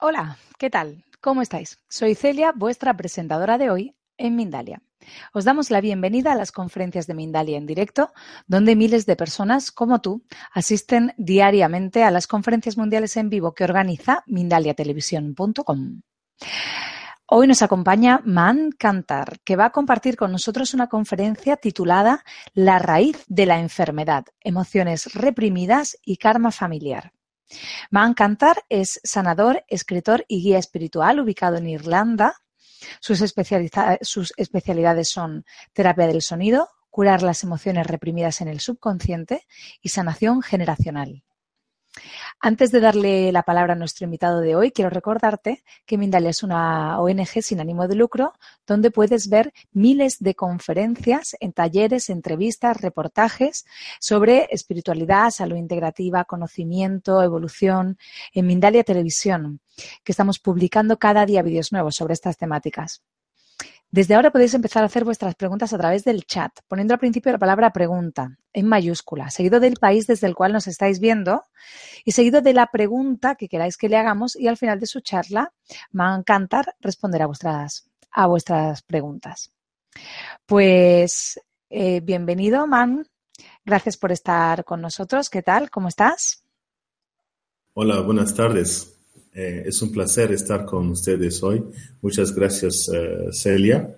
Hola, ¿qué tal? ¿Cómo estáis? Soy Celia, vuestra presentadora de hoy en Mindalia. Os damos la bienvenida a las conferencias de Mindalia en directo, donde miles de personas como tú asisten diariamente a las conferencias mundiales en vivo que organiza mindaliatelevisión.com. Hoy nos acompaña Man Cantar, que va a compartir con nosotros una conferencia titulada La raíz de la enfermedad, emociones reprimidas y karma familiar. Man Cantar es sanador, escritor y guía espiritual ubicado en Irlanda. Sus, especialidades son terapia del sonido, curar las emociones reprimidas en el subconsciente y sanación generacional. Antes de darle la palabra a nuestro invitado de hoy, quiero recordarte que Mindalia es una ONG sin ánimo de lucro donde puedes ver miles de conferencias en talleres, entrevistas, reportajes sobre espiritualidad, salud integrativa, conocimiento, evolución en Mindalia Televisión, que estamos publicando cada día vídeos nuevos sobre estas temáticas. Desde ahora podéis empezar a hacer vuestras preguntas a través del chat, poniendo al principio la palabra pregunta en mayúscula, seguido del país desde el cual nos estáis viendo y seguido de la pregunta que queráis que le hagamos y al final de su charla me va a encantar responder a vuestras, a vuestras preguntas. Pues eh, bienvenido, Man. Gracias por estar con nosotros. ¿Qué tal? ¿Cómo estás? Hola, buenas tardes. Eh, es un placer estar con ustedes hoy. Muchas gracias, eh, Celia.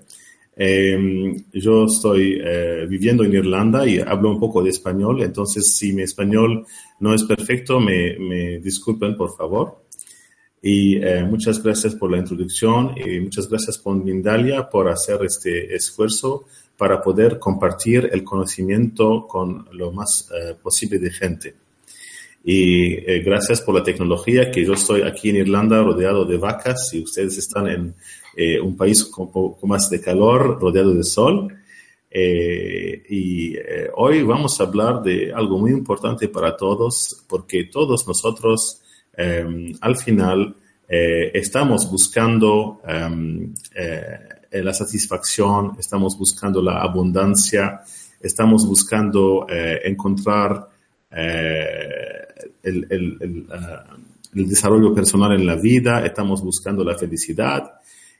Em, yo estoy eh, viviendo en Irlanda y hablo un poco de español, entonces si mi español no es perfecto, me, disculpen, por favor. Y muchas gracias por la introducción y muchas gracias por Mindalia por hacer este esfuerzo para poder compartir el conocimiento con lo más posible de gente. Y eh, gracias por la tecnología, que yo estoy aquí en Irlanda rodeado de vacas y ustedes están en eh, un país con poco más de calor, rodeado de sol. Eh, y hoy vamos a hablar de algo muy importante para todos, porque todos nosotros em, al final estamos buscando em, la satisfacción, estamos buscando la abundancia, estamos buscando encontrar el, ah, el, desarrollo personal en la vida, estamos buscando la felicidad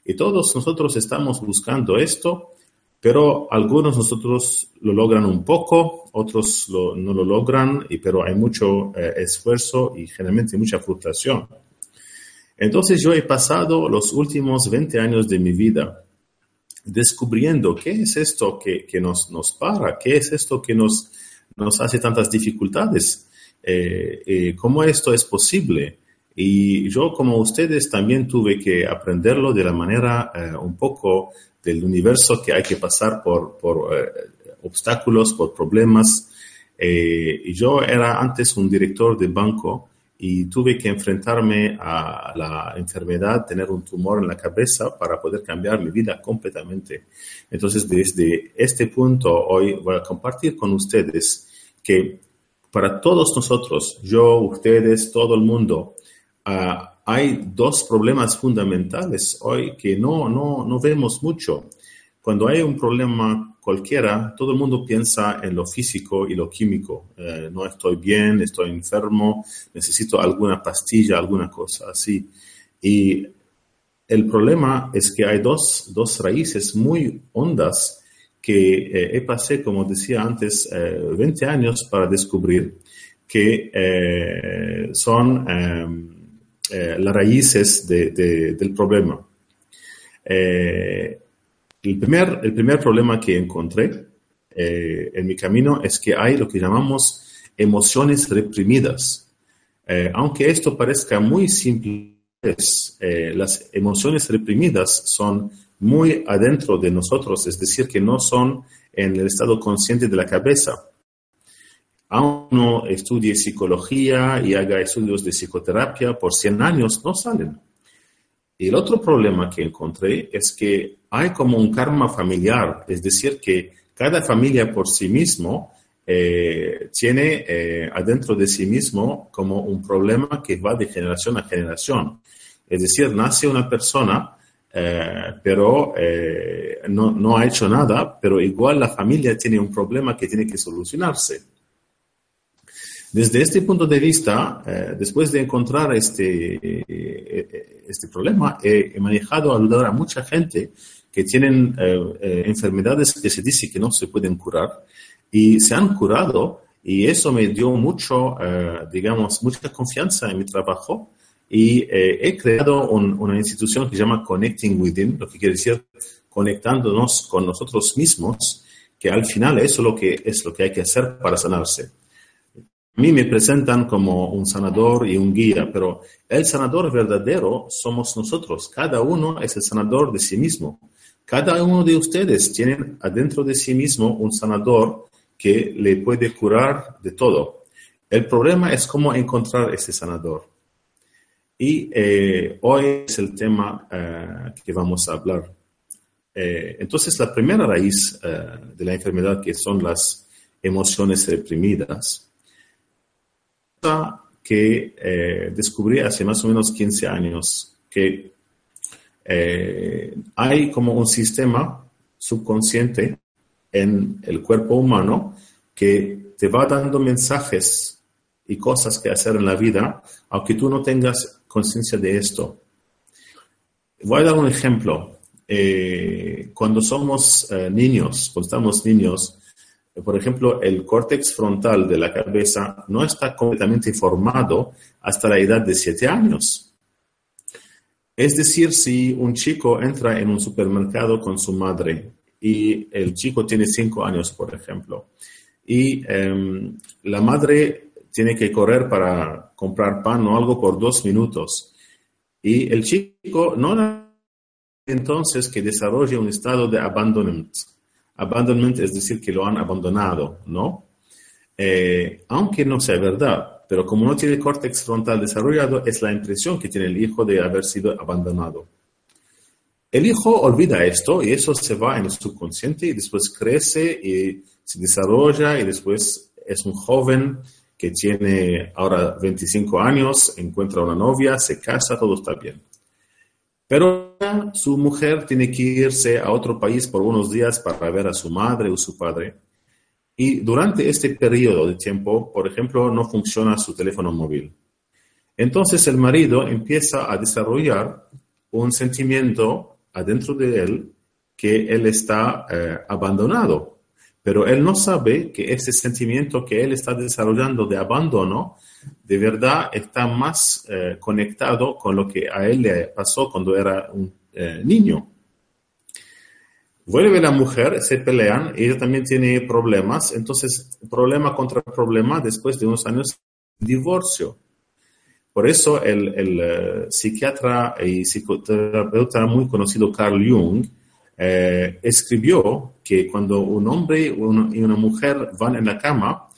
y todos nosotros estamos buscando esto, pero algunos nosotros lo logran un poco, otros no lo logran, y, pero hay mucho eh, esfuerzo y generalmente mucha frustración. Entonces yo he pasado los últimos 20 años de mi vida descubriendo qué es esto que, que nos, nos para, qué es esto que nos, nos hace tantas dificultades eh, eh, cómo esto es posible. Y yo, como ustedes, también tuve que aprenderlo de la manera eh, un poco del universo que hay que pasar por, por obstáculos, por problemas. yo era antes un director de banco y tuve que enfrentarme a la enfermedad, tener un tumor en la cabeza para poder cambiar mi vida completamente. Entonces, desde este punto, hoy voy a compartir con ustedes que para todos nosotros, yo, ustedes, todo el mundo, ah, hay dos problemas fundamentales hoy que no, no, no vemos mucho. Cuando hay un problema cualquiera, todo el mundo piensa en lo físico y lo químico. Eh, no estoy bien, estoy enfermo, necesito alguna pastilla, alguna cosa así. Y el problema es que hay dos, dos raíces muy hondas que eh, he pasé, como decía antes, 20 eh, años para descubrir que eh, son em, las raíces del problema. el, primer, el primer problema que encontré en mi camino es que hay lo que llamamos emociones reprimidas. aunque esto parezca muy simple, las emociones reprimidas son muy adentro de nosotros, es decir, que no son en el estado consciente de la cabeza. Aún uno estudie psicología y haga estudios de psicoterapia por 100 años, no salen. Y el otro problema que encontré es que hay como un karma familiar, es decir, que cada familia por sí mismo eh, tiene eh, adentro de sí mismo como un problema que va de generación a generación. Es decir, nace una persona eh, pero eh, no, no, ha hecho nada, pero igual la familia tiene un problema que tiene que solucionarse. Desde este punto de vista, eh, después de encontrar este, eh, este problema, he, manejado a ayudar a mucha gente que tienen eh, enfermedades que se dice que no se pueden curar y se han curado y eso me dio mucho, digamos, mucha confianza en mi trabajo y he creado una institución que se llama Connecting Within, lo que quiere decir conectándonos con nosotros mismos, que al final eso es lo que, es lo que hay que hacer para sanarse. A mí me presentan como un sanador y un guía, pero el sanador verdadero somos nosotros. Cada uno es el sanador de sí mismo. Cada uno de ustedes tiene adentro de sí mismo un sanador que le puede curar de todo. El problema es cómo encontrar ese sanador. Y eh, hoy es el tema eh, que vamos a hablar. Eh, entonces, la primera raíz de la enfermedad, que son las emociones reprimidas, que descubrí hace más o menos 15 años, que hay como un sistema subconsciente en el cuerpo humano que te va dando mensajes y cosas que hacer en la vida, aunque tú no tengas conciencia de esto. Voy a dar un ejemplo. Eh, cuando somos niños, cuando estamos niños, por ejemplo, el córtex frontal de la cabeza no está completamente formado hasta la edad de 7 años. Es decir, si un chico entra en un supermercado con su madre y el chico tiene 5 años, por ejemplo, y em, la madre tiene que correr para comprar pan o algo por dos minutos, y el chico no entonces que desarrolle un estado de abandonamiento abandonment es decir que lo han abandonado, ¿no? Eh, aunque no sea verdad, pero como no tiene córtex frontal desarrollado, es la impresión que tiene el hijo de haber sido abandonado. El hijo olvida esto y eso se va en el subconsciente y después crece y se desarrolla y después es un joven que tiene ahora 25 años, encuentra una novia, se casa, todo está bien. Pero su mujer tiene que irse a otro país por unos días para ver a su madre o su padre. Y durante este periodo de tiempo, por ejemplo, no funciona su teléfono móvil. Entonces el marido empieza a desarrollar un sentimiento adentro de él que él está eh, abandonado. Pero él no sabe que ese sentimiento que él está desarrollando de abandono de verdad está más eh, conectado con lo que a él le pasó cuando era un eh, niño. Vuelve la mujer, se pelean, ella también tiene problemas, entonces problema contra problema, después de unos años, divorcio. Por eso el, eh, psiquiatra y psicoterapeuta muy conocido Carl Jung escribió que cuando un hombre y una mujer van en la cama,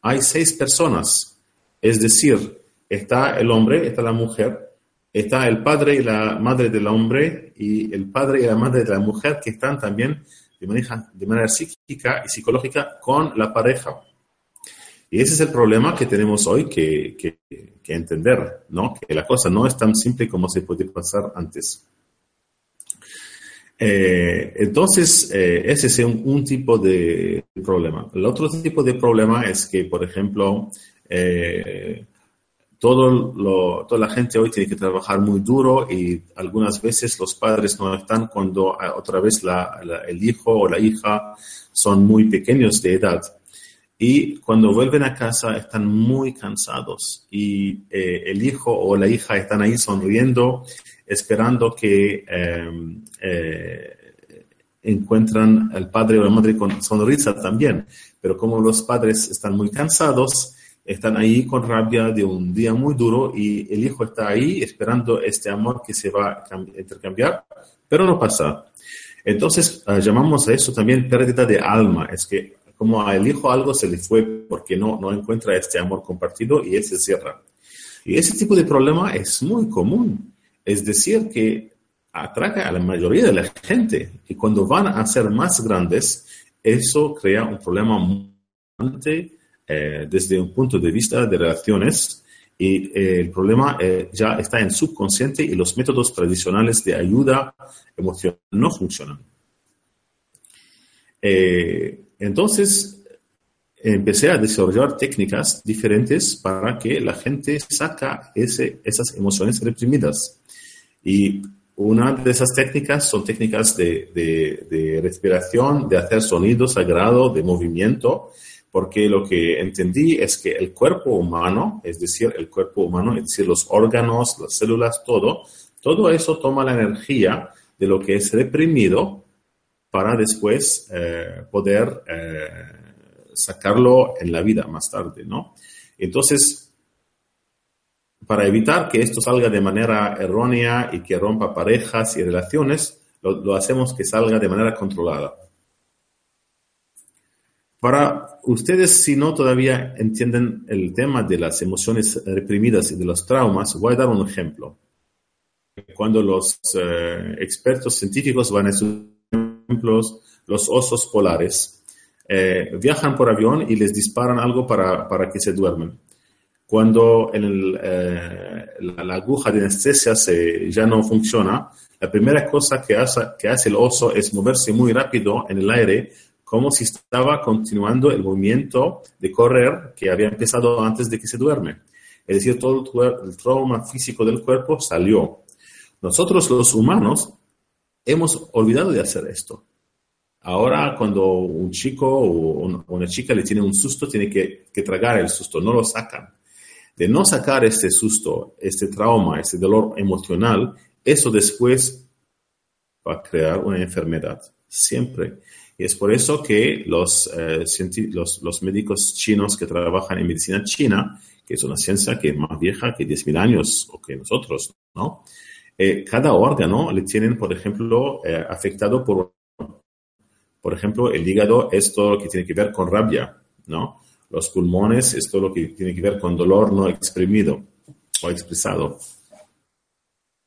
hay seis personas es decir, está el hombre, está la mujer, está el padre y la madre del hombre y el padre y la madre de la mujer que están también de manera, psíquica y psicológica con la pareja. Y ese es el problema que tenemos hoy que, que, entender, ¿no? Que la cosa no es tan simple como se puede pasar antes. Eh, entonces, eh, ese es un, un, tipo de problema. El otro tipo de problema es que, por ejemplo, eh, todo toda la gente hoy tiene que trabajar muy duro y algunas veces los padres no están cuando ah, otra vez el hijo o la hija son muy pequeños de edad. Y cuando vuelven a casa están muy cansados y eh, el hijo o la hija están ahí sonriendo, esperando que em, eh, encuentran al padre o la madre con sonrisa también. Pero como los padres están muy cansados, están ahí con rabia de un día muy duro y el hijo está ahí esperando este amor que se va a intercambiar, pero no pasa. Entonces ah, llamamos a eso también pérdida de alma, es que como al hijo algo se le fue porque no, no encuentra este amor compartido y él se cierra. Y ese tipo de problema es muy común, es decir, que atraca a la mayoría de la gente y cuando van a ser más grandes, eso crea un problema muy eh, desde un punto de vista de relaciones y eh, el problema eh, ya está en subconsciente y los métodos tradicionales de ayuda emocional no funcionan. entonces, empecé a desarrollar técnicas diferentes para que la gente saca esas emociones reprimidas. Y una de esas técnicas son técnicas de, de, respiración, de hacer sonido sagrado, de movimiento, porque lo que entendí es que el cuerpo humano, es decir, el cuerpo humano, es decir, los órganos, las células, todo, todo eso toma la energía de lo que es reprimido para después eh, poder eh, sacarlo en la vida más tarde, ¿no? Entonces, para evitar que esto salga de manera errónea y que rompa parejas y relaciones, lo, hacemos que salga de manera controlada. Para ustedes, si no todavía entienden el tema de las emociones reprimidas y de los traumas, voy a dar un ejemplo. Cuando los eh, expertos científicos van a estudiar ejemplos, los osos polares, eh, viajan por avión y les disparan algo para, para que se duermen. Cuando el, eh, la, aguja de anestesia se, ya no funciona, la primera cosa que hace, que hace el oso es moverse muy rápido en el aire, como si estaba continuando el movimiento de correr que había empezado antes de que se duerme. Es decir, todo el, el trauma físico del cuerpo salió. Nosotros los humanos hemos olvidado de hacer esto. Ahora, cuando un chico o una chica le tiene un susto, tiene que, tragar el susto, no lo sacan. De no sacar este susto, este trauma, este dolor emocional, eso después va a crear una enfermedad, siempre. Y es por eso que los, eh, los, los, médicos chinos que trabajan en medicina china, que es una ciencia que es más vieja que 10.000 años o que nosotros, ¿no? Eh, cada órgano le tienen, por ejemplo, eh, afectado por, por ejemplo, el hígado es todo lo que tiene que ver con rabia, ¿no? Los pulmones es todo lo que tiene que ver con dolor no exprimido o expresado.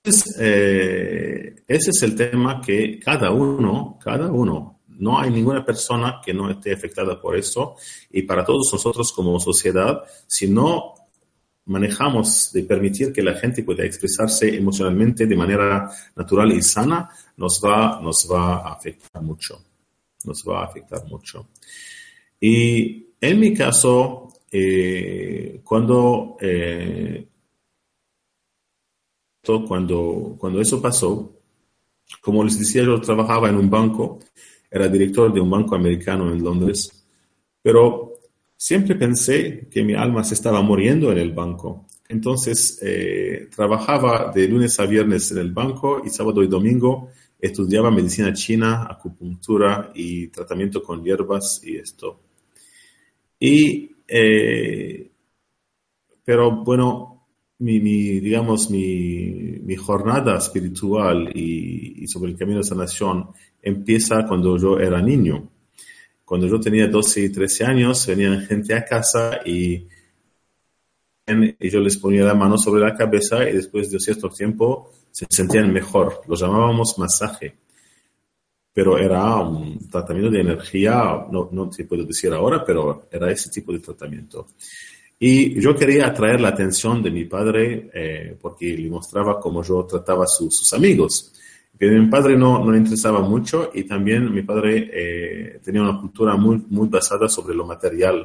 Entonces, eh, ese es el tema que cada uno, cada uno, no hay ninguna persona que no esté afectada por eso y para todos nosotros como sociedad, si no manejamos de permitir que la gente pueda expresarse emocionalmente de manera natural y sana, nos va, nos va a afectar mucho. Nos va a afectar mucho. Y en mi caso, eh, cuando, eh, cuando, cuando eso pasó, como les decía, yo trabajaba en un banco, era director de un banco americano en Londres, pero Siempre pensé que mi alma se estaba muriendo en el banco. Entonces, eh, trabajaba de lunes a viernes en el banco y sábado y domingo estudiaba medicina china, acupuntura y tratamiento con hierbas y esto. Y, eh, pero bueno, mi, digamos, mi, mi, jornada espiritual y, sobre el camino de sanación empieza cuando yo era niño. Cuando yo tenía 12 y 13 años, venían gente a casa y, y yo les ponía la mano sobre la cabeza y después de cierto tiempo se sentían mejor. Lo llamábamos masaje. Pero era un tratamiento de energía, no, no te puedo decir ahora, pero era ese tipo de tratamiento. Y yo quería atraer la atención de mi padre eh, porque le mostraba cómo yo trataba a sus amigos que mi padre no, no le interesaba mucho y también mi padre eh, tenía una cultura muy, muy basada sobre lo material.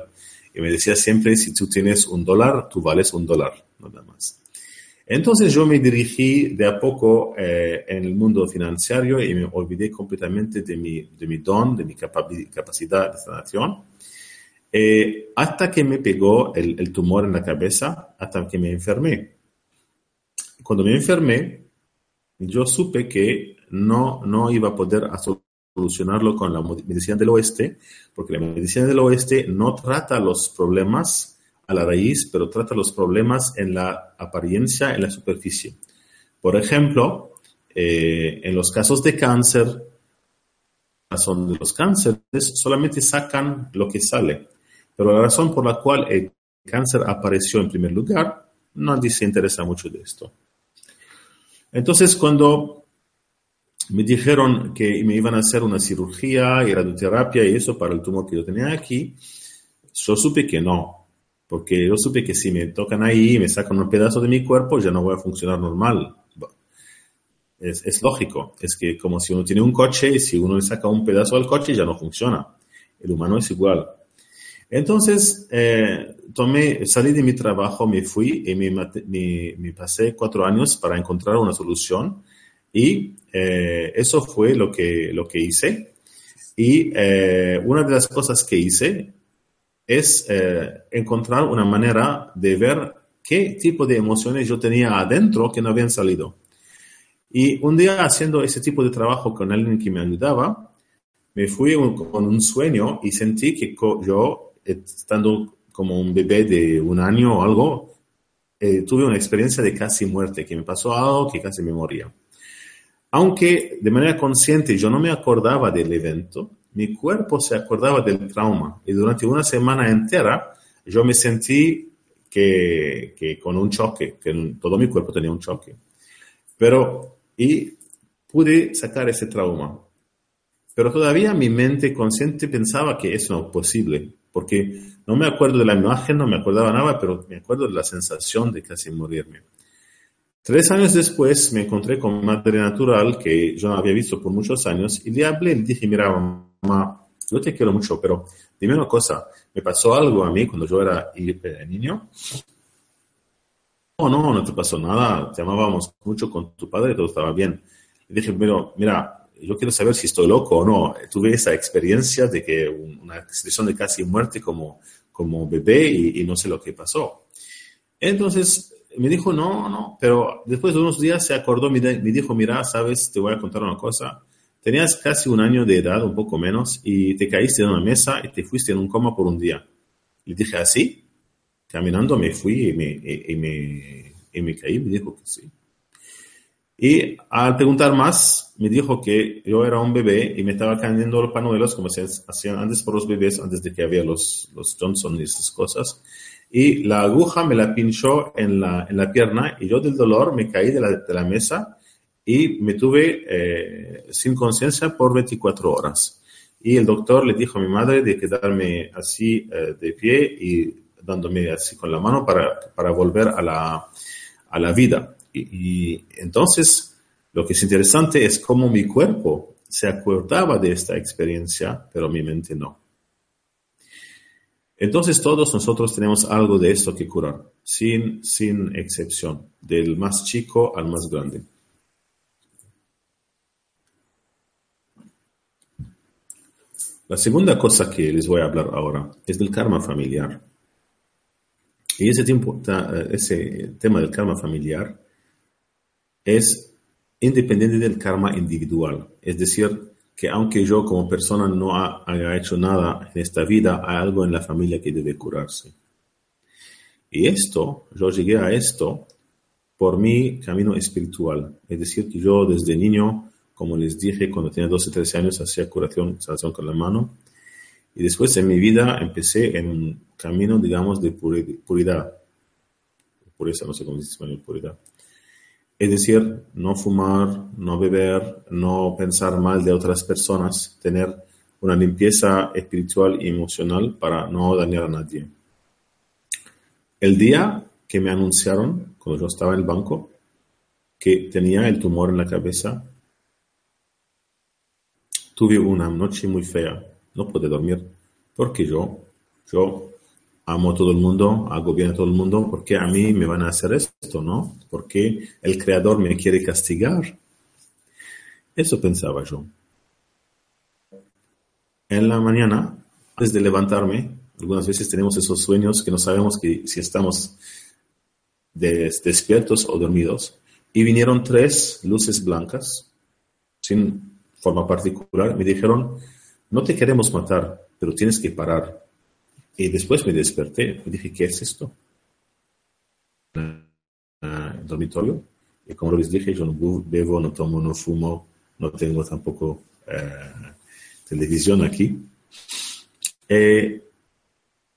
Y me decía siempre, si tú tienes un dólar, tú vales un dólar, nada más. Entonces yo me dirigí de a poco eh, en el mundo financiero y me olvidé completamente de mi, de mi don, de mi capacidad de sanación, eh, hasta que me pegó el, el tumor en la cabeza, hasta que me enfermé. Cuando me enfermé, yo supe que no, no iba a poder solucionarlo con la medicina del oeste, porque la medicina del oeste no trata los problemas a la raíz, pero trata los problemas en la apariencia, en la superficie. Por ejemplo, eh, en los casos de cáncer, la razón de los cánceres solamente sacan lo que sale, pero la razón por la cual el cáncer apareció en primer lugar, nadie se interesa mucho de esto. Entonces, cuando me dijeron que me iban a hacer una cirugía y radioterapia y eso para el tumor que yo tenía aquí, yo supe que no, porque yo supe que si me tocan ahí me sacan un pedazo de mi cuerpo, ya no voy a funcionar normal. Es, es, lógico, es que como si uno tiene un coche y si uno le saca un pedazo al coche ya no funciona. El humano es igual. Entonces, eh, tomé, salí de mi trabajo, me fui y me, me, pasé cuatro años para encontrar una solución y eh, eso fue lo que, lo que hice. Y eh, una de las cosas que hice es encontrar una manera de ver qué tipo de emociones yo tenía adentro que no habían salido. Y un día haciendo ese tipo de trabajo con alguien que me ayudaba, me fui con un sueño y sentí que yo, estando como un bebé de un año o algo, eh, tuve una experiencia de casi muerte, que me pasó algo que casi me moría. Aunque de manera consciente yo no me acordaba del evento, mi cuerpo se acordaba del trauma y durante una semana entera yo me sentí que, que con un choque, que todo mi cuerpo tenía un choque. Pero, y pude sacar ese trauma. Pero todavía mi mente consciente pensaba que eso no es posible, porque no me acuerdo de la imagen, no me acordaba nada, pero me acuerdo de la sensación de casi morirme. Tres años después me encontré con Madre Natural, que yo no había visto por muchos años, y le hablé, le dije, mira, mamá, yo te quiero mucho, pero dime una cosa, me pasó algo a mí cuando yo era niño. No, no, no te pasó nada, te amábamos mucho con tu padre, todo estaba bien. Le dije, pero mira, yo quiero saber si estoy loco o no. Tuve esa experiencia de que una situación de casi muerte como, como bebé y, no sé lo que pasó. Entonces me dijo, no, no, pero después de unos días se acordó, me dijo, mira, sabes, te voy a contar una cosa. Tenías casi un año de edad, un poco menos, y te caíste en una mesa y te fuiste en un coma por un día. Le dije, ¿así? ¿Ah, Caminando me fui y me, y, me, y me caí. Me dijo que sí. Y al preguntar más, me dijo que yo era un bebé y me estaba cayendo los panuelos como se hacían antes por los bebés, antes de que había los, los Johnson y esas cosas. Y la aguja me la pinchó en la, en la pierna y yo del dolor me caí de la, de la mesa y me tuve eh, sin conciencia por 24 horas. Y el doctor le dijo a mi madre de quedarme así eh, de pie y dándome así con la mano para, para volver a la, a la vida. Y, entonces, lo que es interesante es cómo mi cuerpo se acordaba de esta experiencia, pero mi mente no. Entonces todos nosotros tenemos algo de esto que curar, sin, sin excepción, del más chico al más grande. La segunda cosa que les voy a hablar ahora es del karma familiar. Y ese, tiempo, ese tema del karma familiar es independiente del karma individual. Es decir, que aunque yo como persona no haya hecho nada en esta vida, hay algo en la familia que debe curarse. Y esto, yo llegué a esto por mi camino espiritual. Es decir, que yo desde niño, como les dije, cuando tenía 12, 13 años, hacía curación, sanación con la mano. Y después en mi vida empecé en un camino, digamos, de puridad. Pureza, no sé cómo se dice en puridad es decir, no fumar, no beber, no pensar mal de otras personas, tener una limpieza espiritual y emocional para no dañar a nadie. El día que me anunciaron, cuando yo estaba en el banco, que tenía el tumor en la cabeza, tuve una noche muy fea. No pude dormir porque yo, yo amo a todo el mundo, hago bien a todo el mundo, ¿por qué a mí me van a hacer esto, no? ¿Por qué el creador me quiere castigar? Eso pensaba yo. En la mañana, antes de levantarme, algunas veces tenemos esos sueños que no sabemos que, si estamos despiertos o dormidos. Y vinieron tres luces blancas, sin forma particular, me dijeron, no te queremos matar, pero tienes que parar y después me desperté, me dije, ¿qué es esto? El dormitorio. Y como les dije, yo no bebo, no tomo, no fumo, no tengo tampoco eh, televisión aquí. Eh,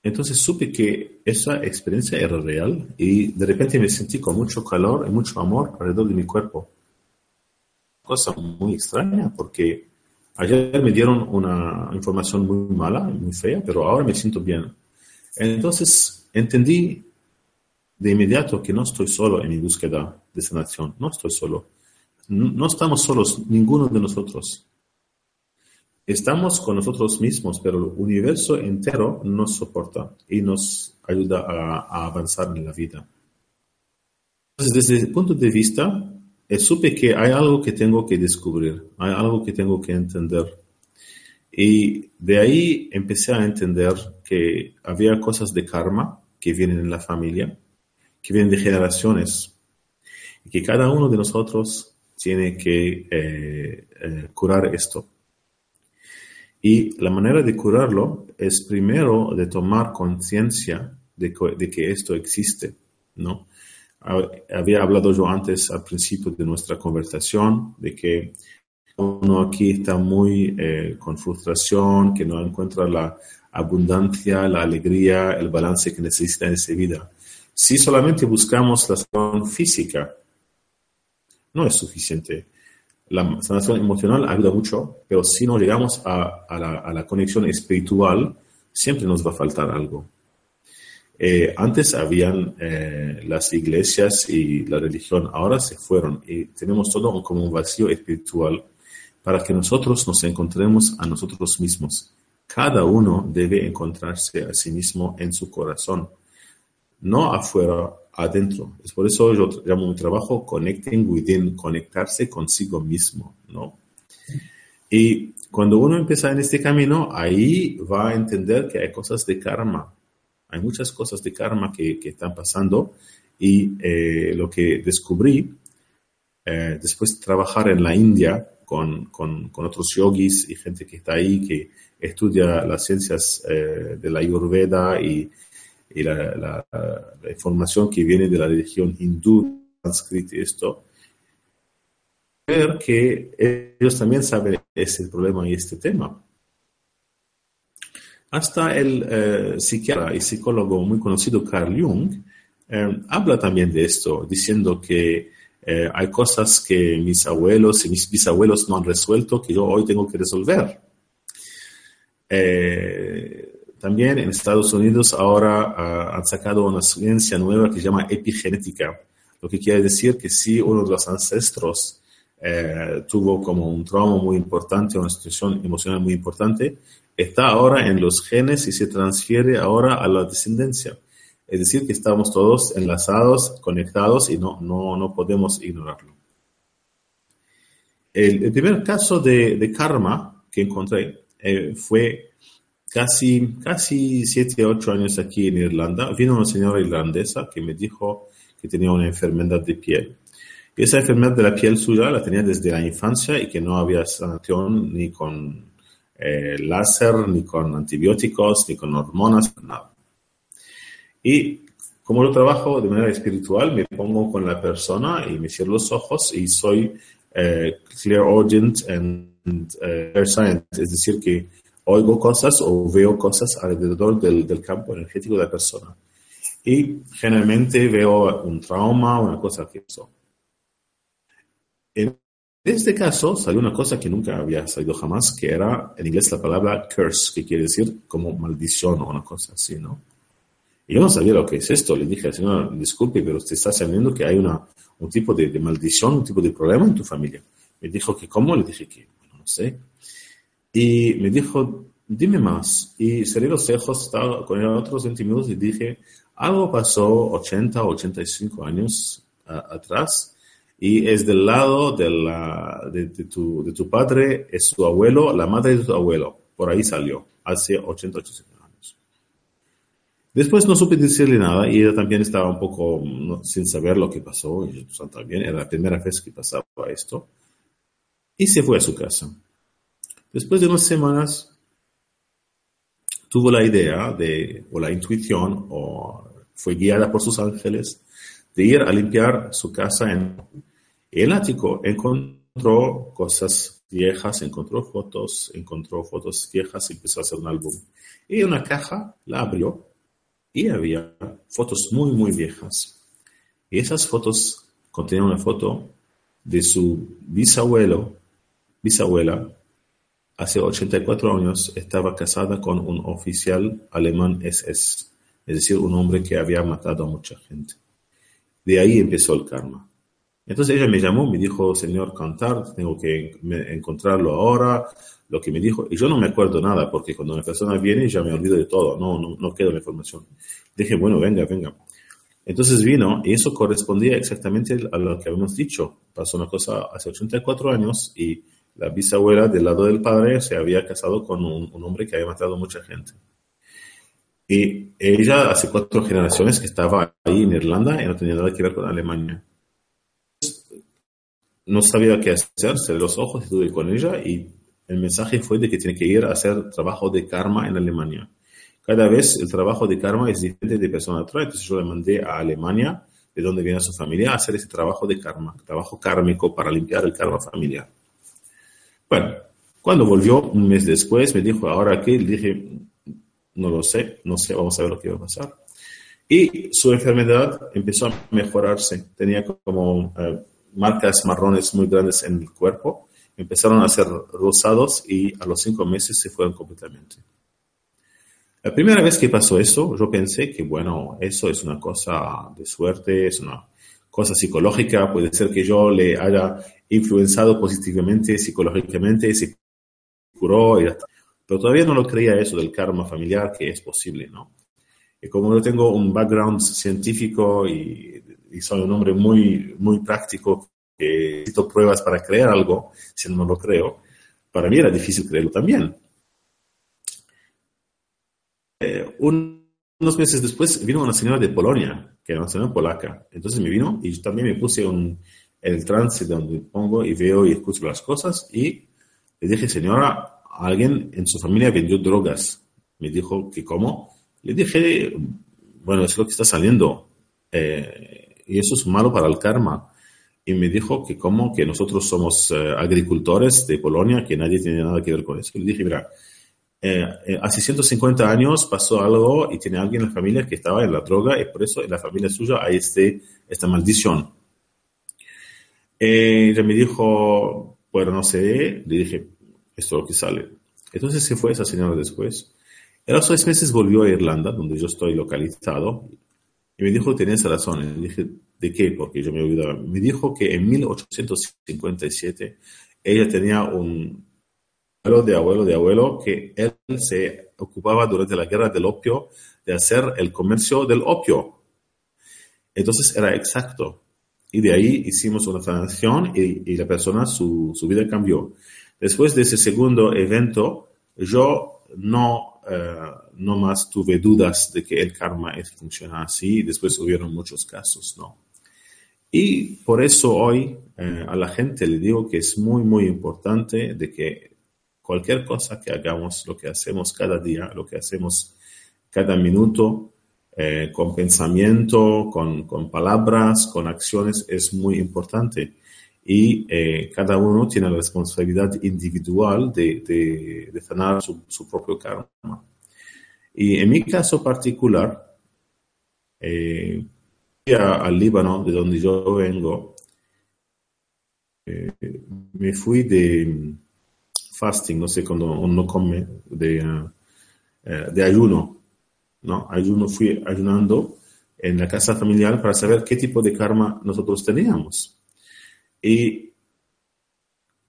entonces supe que esa experiencia era real y de repente me sentí con mucho calor y mucho amor alrededor de mi cuerpo. Cosa muy extraña porque Ayer me dieron una información muy mala, muy fea, pero ahora me siento bien. Entonces entendí de inmediato que no estoy solo en mi búsqueda de sanación, no estoy solo. No, estamos solos, ninguno de nosotros. estamos con nosotros mismos, pero el universo entero nos soporta y nos ayuda a, avanzar en la vida. Entonces, desde el punto de vista, supe que hay algo que tengo que descubrir, hay algo que tengo que entender. Y de ahí empecé a entender que había cosas de karma que vienen en la familia, que vienen de generaciones, y que cada uno de nosotros tiene que eh, eh, curar esto. Y la manera de curarlo es primero de tomar conciencia de, que esto existe, ¿no? Había hablado yo antes al principio de nuestra conversación de que uno aquí está muy eh, con frustración, que no encuentra la abundancia, la alegría, el balance que necesita en esa vida. Si solamente buscamos la sanación física, no es suficiente. La sanación emocional ayuda mucho, pero si no llegamos a, la, conexión espiritual, siempre nos va a faltar algo. Eh, antes habían eh, las iglesias y la religión, ahora se fueron y tenemos todo como un vacío espiritual para que nosotros nos encontremos a nosotros mismos. Cada uno debe encontrarse a sí mismo en su corazón, no afuera, adentro. Es por eso yo llamo mi trabajo Connecting Within, conectarse consigo mismo, ¿no? Y cuando uno empieza en este camino, ahí va a entender que hay cosas de karma. Hay muchas cosas de karma que, que están pasando y eh, lo que descubrí eh, después de trabajar en la India con, con, con, otros yogis y gente que está ahí, que estudia las ciencias eh, de la Ayurveda y y la, información que viene de la religión hindú, sánscrito y esto, ver que ellos también saben ese problema y este tema. Hasta el eh, psiquiatra y psicólogo muy conocido Carl Jung eh, habla también de esto, diciendo que eh, hay cosas que mis abuelos y mis bisabuelos no han resuelto que yo hoy tengo que resolver. También en Estados Unidos ahora ah, han sacado una ciencia nueva que se llama epigenética, lo que quiere decir que si uno de los ancestros eh, tuvo como un trauma muy importante, una situación emocional muy importante, está ahora en los genes y se transfiere ahora a la descendencia. Es decir, que estamos todos enlazados, conectados y no, no, no podemos ignorarlo. El, primer caso de, karma que encontré eh, fue casi, casi siete, ocho años aquí en Irlanda, vino una señora irlandesa que me dijo que tenía una enfermedad de piel. Y esa enfermedad de la piel suya la tenía desde la infancia y que no había sanación ni con eh, láser, ni con antibióticos, ni con hormonas, nada. Y como lo trabajo de manera espiritual, me pongo con la persona y me cierro los ojos y soy eh, clear audience and uh, es decir, que oigo cosas o veo cosas alrededor del, del, campo energético de la persona. Y generalmente veo un trauma, una cosa que eso. En este caso salió una cosa que nunca había salido jamás, que era en inglés la palabra curse, que quiere decir como maldición o una cosa así, ¿no? Y yo no sabía lo que es esto. Le dije al Señor, disculpe, pero usted está sabiendo que hay una, un tipo de, de, maldición, un tipo de problema en tu familia. Me dijo que, ¿cómo? Le dije que, bueno, no sé. Y me dijo, dime más. Y cerré los ojos, estaba con él otros 20 minutos y dije, algo pasó 80 o 85 años atrás y es del lado de, la, de, tu, de, tu, padre, es su abuelo, la madre de tu abuelo. Por ahí salió, hace 80 o 85 años. Después no supe decirle nada y ella también estaba un poco sin saber lo que pasó. Y yo también era la primera vez que pasaba esto. Y se fue a su casa. Después de unas semanas, tuvo la idea de, o la intuición, o fue guiada por sus ángeles, de ir a limpiar su casa en el ático. Encontró cosas viejas, encontró fotos, encontró fotos viejas y empezó a hacer un álbum. Y una caja la abrió y había fotos muy, muy viejas. Y esas fotos contenían una foto de su bisabuelo, bisabuela, hace 84 años estaba casada con un oficial alemán SS, es decir, un hombre que había matado a mucha gente. De ahí empezó el karma. Entonces ella me llamó, me dijo, señor Cantar, tengo que encontrarlo ahora, lo que me dijo, y yo no me acuerdo nada, porque cuando una persona viene ya me olvido de todo, no, no, no queda la información. Dije, bueno, venga, venga. Entonces vino y eso correspondía exactamente a lo que habíamos dicho. Pasó una cosa hace 84 años y la bisabuela del lado del padre se había casado con un, hombre que había matado mucha gente. Y ella hace cuatro generaciones que estaba ahí en Irlanda y no tenía nada que ver con Alemania. No sabía qué hacer, cerré los ojos, estuve con ella y el mensaje fue de que tiene que ir a hacer trabajo de karma en Alemania. Cada vez el trabajo de karma es diferente de persona a otra, entonces yo le mandé a Alemania, de donde viene su familia, a hacer ese trabajo de karma, trabajo kármico para limpiar el karma familiar. Bueno, cuando volvió un mes después, me dijo, ¿ahora qué? Le dije, no lo sé, no sé, vamos a ver lo que va a pasar. Y su enfermedad empezó a mejorarse. Tenía como eh, marcas marrones muy grandes en el cuerpo empezaron a ser rosados y a los cinco meses se fueron completamente. La primera vez que pasó eso, yo pensé que, bueno, eso es una cosa de suerte, es una cosa psicológica, puede ser que yo le haya influenciado positivamente, psicológicamente, se curó, y pero todavía no lo creía eso del karma familiar, que es posible, ¿no? Y como yo tengo un background científico y, y soy un hombre muy, muy práctico, que necesito pruebas para creer algo, si no lo creo, para mí era difícil creerlo también. Eh, unos meses después vino una señora de Polonia, que era una señora polaca. Entonces me vino y yo también me puse en el trance donde pongo y veo y escucho las cosas y le dije, señora, alguien en su familia vendió drogas. Me dijo que cómo. Le dije, bueno, es lo que está saliendo. Eh, y eso es malo para el karma y me dijo que como que nosotros somos eh, agricultores de Polonia, que nadie tiene nada que ver con eso. Y le dije, mira, eh, eh, hace 150 años pasó algo y tiene alguien en la familia que estaba en la droga y por eso en la familia suya hay este, esta maldición. ella me dijo, bueno, no sé, le dije, esto es lo que sale. Entonces se fue esa señora después. A los seis meses volvió a Irlanda, donde yo estoy localizado, y me dijo, tenías razón. Y dije, ¿De qué? Porque yo me olvidaba. Me dijo que en 1857 ella tenía un abuelo de abuelo de abuelo que él se ocupaba durante la guerra del opio de hacer el comercio del opio. Entonces era exacto. Y de ahí hicimos una sanación y, la persona, su, su, vida cambió. Después de ese segundo evento, yo no, eh, no más tuve dudas de que el karma funciona así. Después hubieron muchos casos, ¿no? Y por eso hoy eh, a la gente le digo que es muy, muy importante de que cualquier cosa que hagamos, lo que hacemos cada día, lo que hacemos cada minuto, eh, con pensamiento, con, con, palabras, con acciones, es muy importante. Y eh, cada uno tiene la responsabilidad individual de, de, sanar su, su, propio karma. Y en mi caso particular, eh, al Líbano, de donde yo vengo, eh, me fui de fasting, no sé, cuando uno come, de, eh, de ayuno, ¿no? Ayuno, fui ayunando en la casa familiar para saber qué tipo de karma nosotros teníamos. Y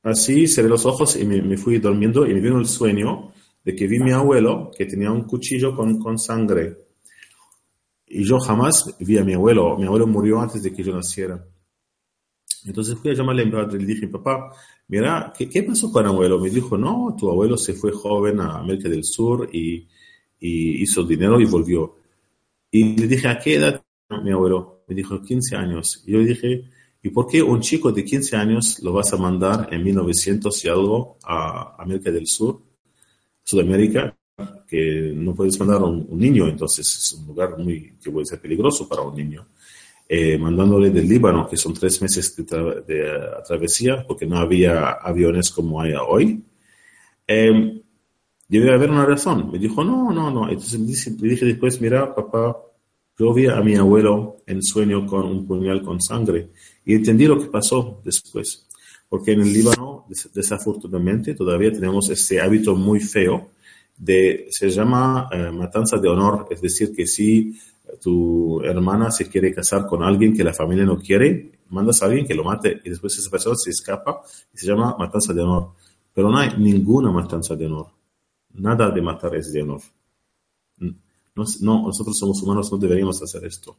así cerré los ojos y me, fui durmiendo y me vino el sueño de que vi a mi abuelo que tenía un cuchillo con, con sangre y yo jamás vi a mi abuelo. Mi abuelo murió antes de que yo naciera. Entonces fui a llamarle a mi padre y le dije, papá, mira, ¿qué, ¿qué, pasó con abuelo? Me dijo, no, tu abuelo se fue joven a América del Sur y, y hizo dinero y volvió. Y le dije, ¿a qué edad mi abuelo? Me dijo, 15 años. Y yo dije, ¿y por qué un chico de 15 años lo vas a mandar en 1900 y algo a América del Sur, Sudamérica, que no puedes mandar a un, niño, entonces es un lugar muy que puede ser peligroso para un niño. Eh, mandándole del Líbano, que son tres meses de, travesía, porque no había aviones como hay hoy. Eh, debe haber una razón. Me dijo, no, no, no. Entonces le dije después, mira, papá, yo vi a mi abuelo en sueño con un puñal con sangre y entendí lo que pasó después. Porque en el Líbano, desafortunadamente, todavía tenemos ese hábito muy feo de, se llama eh, matanza de honor, es decir, que si tu hermana se quiere casar con alguien que la familia no quiere, mandas a alguien que lo mate y después esa persona se escapa y se llama matanza de honor. Pero no hay ninguna matanza de honor. Nada de matar es de honor. No, nosotros somos humanos, no deberíamos hacer esto.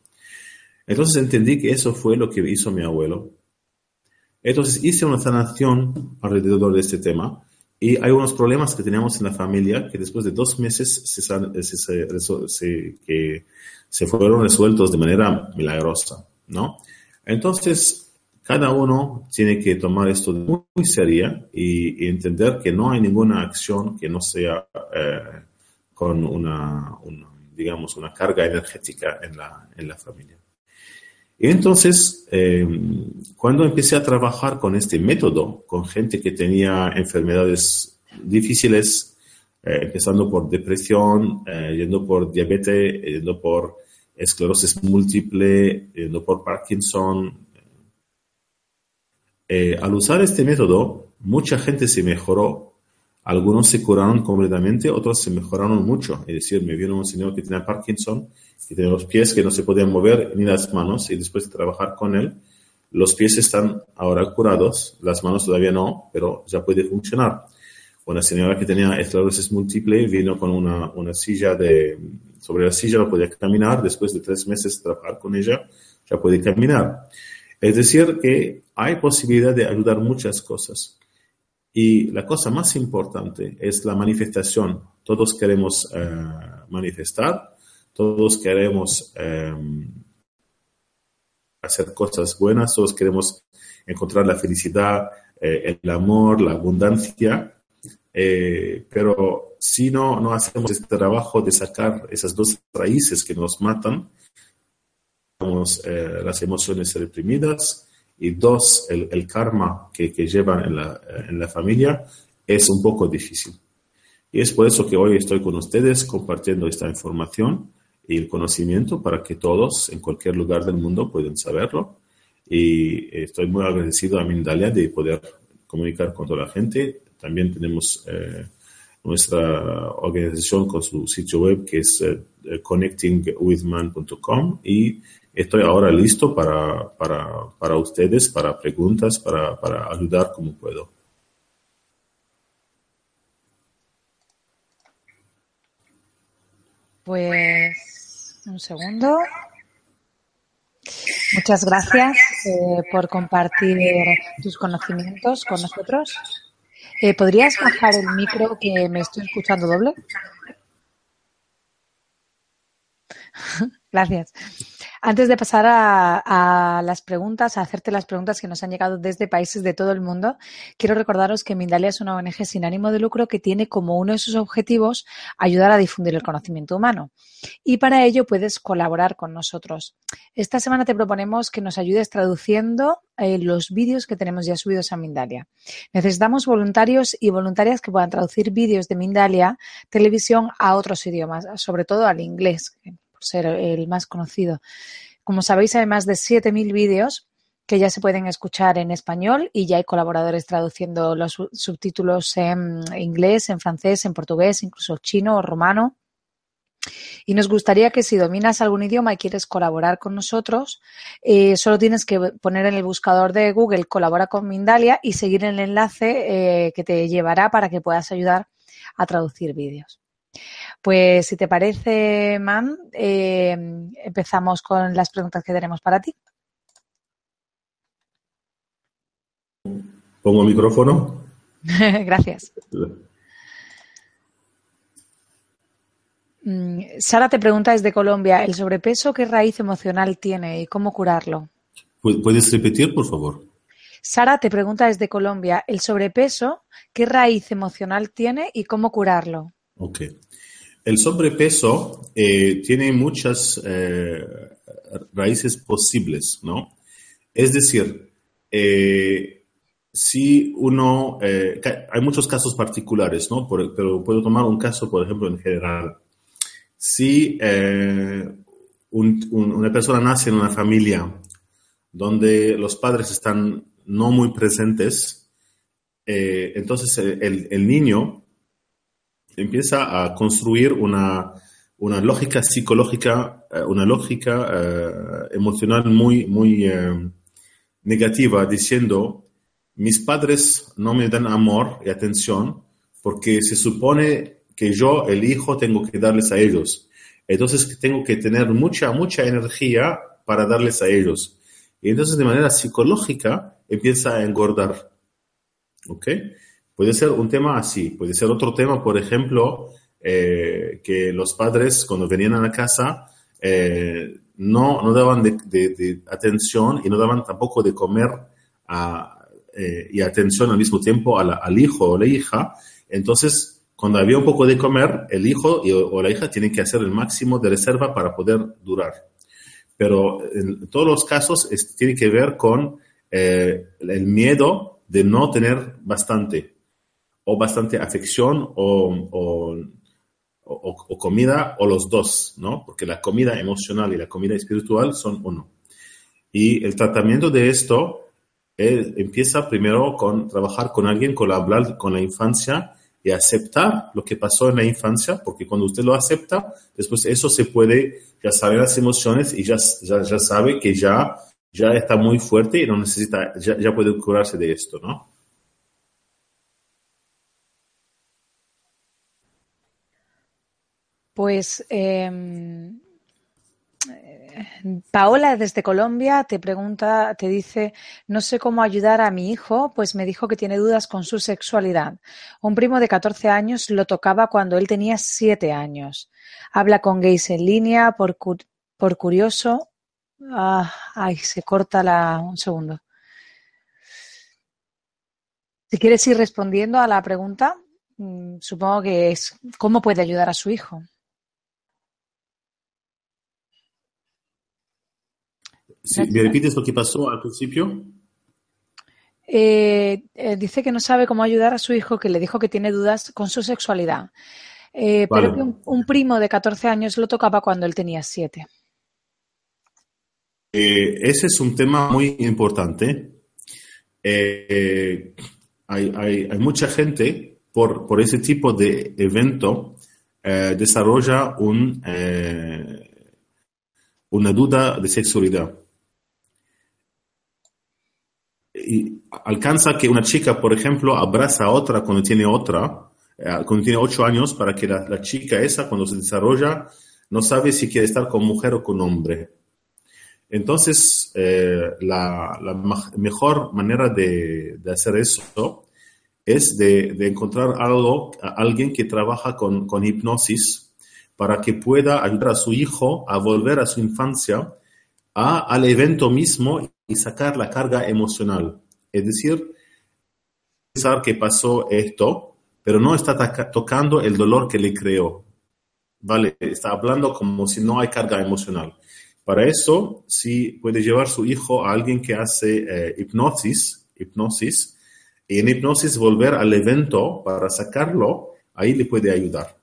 Entonces entendí que eso fue lo que hizo mi abuelo. Entonces hice una sanación alrededor de este tema y hay unos problemas que teníamos en la familia que después de dos meses se, se, que se fueron resueltos de manera milagrosa, ¿no? Entonces, cada uno tiene que tomar esto muy seria y, entender que no hay ninguna acción que no sea eh, con una, digamos, una carga energética en la, en la familia. Y entonces, eh, cuando empecé a trabajar con este método, con gente que tenía enfermedades difíciles, eh, empezando por depresión, yendo por diabetes, yendo por esclerosis múltiple, yendo por Parkinson, eh, al usar este método, mucha gente se mejoró. Algunos se curaron completamente, otros se mejoraron mucho. Es decir, me vino un señor que tenía Parkinson, que tenía los pies que no se podían mover ni las manos, y después de trabajar con él, los pies están ahora curados, las manos todavía no, pero ya puede funcionar. Una señora que tenía esclerosis múltiple vino con una, una silla de, sobre la silla no podía caminar, después de tres meses de trabajar con ella, ya puede caminar. Es decir, que hay posibilidad de ayudar muchas cosas. Y la cosa más importante es la manifestación. Todos queremos eh, manifestar, todos queremos em, hacer cosas buenas, todos queremos encontrar la felicidad, eh, el amor, la abundancia, eh, pero si no, no hacemos este trabajo de sacar esas dos raíces que nos matan, eh, las emociones reprimidas y dos, el, karma que, que llevan en la, en la, familia es un poco difícil. Y es por eso que hoy estoy con ustedes compartiendo esta información y el conocimiento para que todos en cualquier lugar del mundo puedan saberlo. Y estoy muy agradecido a Mindalia de poder comunicar con toda la gente. También tenemos eh, nuestra organización con su sitio web que es eh, connectingwithman.com y Estoy ahora listo para, para, para ustedes, para preguntas, para, para ayudar como puedo. Pues un segundo. Muchas gracias eh, por compartir tus conocimientos con nosotros. Eh, ¿Podrías bajar el micro que me estoy escuchando doble? Gracias. Antes de pasar a, las preguntas, a hacerte las preguntas que nos han llegado desde países de todo el mundo, quiero recordaros que Mindalia es una ONG sin ánimo de lucro que tiene como uno de sus objetivos ayudar a difundir el conocimiento humano. Y para ello puedes colaborar con nosotros. Esta semana te proponemos que nos ayudes traduciendo eh, los vídeos que tenemos ya subidos a Mindalia. Necesitamos voluntarios y voluntarias que puedan traducir vídeos de Mindalia televisión a otros idiomas, sobre todo al inglés, ser el más conocido. Como sabéis, hay más de 7.000 vídeos que ya se pueden escuchar en español y ya hay colaboradores traduciendo los subtítulos en inglés, en francés, en portugués, incluso chino o romano. Y nos gustaría que si dominas algún idioma y quieres colaborar con nosotros, eh, solo tienes que poner en el buscador de Google colabora con Mindalia y seguir el enlace eh, que te llevará para que puedas ayudar a traducir vídeos. Pues si te parece, Man, eh, empezamos con las preguntas que tenemos para ti. Pongo micrófono. Gracias. Mm, Sara te pregunta desde Colombia, ¿el sobrepeso qué raíz emocional tiene y cómo curarlo? ¿Puedes repetir, por favor? Sara te pregunta desde Colombia, ¿el sobrepeso qué raíz emocional tiene y cómo curarlo? Ok. El sobrepeso eh, tiene muchas eh, raíces posibles, ¿no? Es decir, eh, si uno, hay muchos casos particulares, ¿no? pero puedo tomar un caso, por ejemplo, en general. Si una persona nace en una familia donde los padres están no muy presentes, entonces el, el niño empieza a construir una, una lógica psicológica, eh, una lógica eh, emocional muy, muy eh, negativa, diciendo, mis padres no me dan amor y atención porque se supone que yo, el hijo, tengo que darles a ellos. Entonces tengo que tener mucha, mucha energía para darles a ellos. Y entonces de manera psicológica empieza a engordar. ¿Ok? Puede ser un tema así, puede ser otro tema, por ejemplo, eh, que los padres cuando venían a la casa eh, no, no daban de, atención y no daban tampoco de comer eh, y atención al mismo tiempo al hijo o la hija. Entonces, cuando había un poco de comer, el hijo o la hija tienen que hacer el máximo de reserva para poder durar. Pero en todos los casos tiene que ver con el miedo de no tener bastante o bastante afección o, o, comida o los dos, ¿no? Porque la comida emocional y la comida espiritual son uno. Y el tratamiento de esto empieza primero con trabajar con alguien, con hablar con la infancia y aceptar lo que pasó en la infancia, porque cuando usted lo acepta, después eso se puede, ya sabe las emociones y ya, ya, ya sabe que ya, ya está muy fuerte y no necesita, ya, ya puede curarse de esto, ¿no? Pues em, Paola desde Colombia te pregunta, te dice, no sé cómo ayudar a mi hijo, pues me dijo que tiene dudas con su sexualidad. Un primo de 14 años lo tocaba cuando él tenía 7 años. Habla con gays en línea por, por curioso. Ah, ay, se corta la... un segundo. Si quieres ir respondiendo a la pregunta, mm, supongo que es cómo puede ayudar a su hijo. ¿Me repites lo que pasó al principio? Eh, eh, dice que no sabe cómo ayudar a su hijo, que le dijo que tiene dudas con su sexualidad. Eh, pero que un, primo de 14 años lo tocaba cuando él tenía 7. ese es un tema muy importante. Hay, mucha gente por, por, ese tipo de evento desarrolla un, una duda de sexualidad y alcanza que una chica, por ejemplo, abraza a otra cuando tiene otra, eh, cuando tiene ocho años, para que la, chica esa, cuando se desarrolla, no sabe si quiere estar con mujer o con hombre. Entonces, eh, la, mejor manera de, hacer eso es de, encontrar algo, alguien que trabaja con, con hipnosis para que pueda ayudar a su hijo a volver a su infancia, a, al evento mismo y sacar la carga emocional. Es decir, pensar que pasó esto, pero no está tocando el dolor que le creó. Vale, está hablando como si no hay carga emocional. Para eso, si puede llevar su hijo a alguien que hace eh, hipnosis, hipnosis, y en hipnosis volver al evento para sacarlo, ahí le puede ayudar.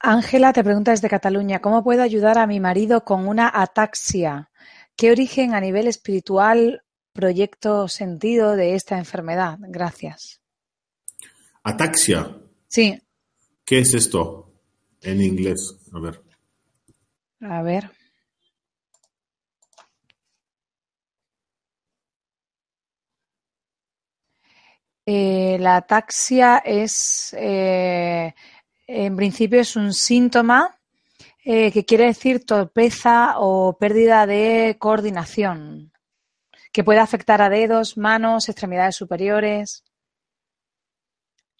Ángela te pregunta desde Cataluña, ¿cómo puedo ayudar a mi marido con una ataxia? ¿Qué origen a nivel espiritual, proyecto, sentido de esta enfermedad? Gracias. ¿Ataxia? Sí. ¿Qué es esto en inglés? A ver. A ver. Eh, la ataxia es eh, en principio es un síntoma eh, que quiere decir torpeza o pérdida de coordinación, que puede afectar a dedos, manos, extremidades superiores.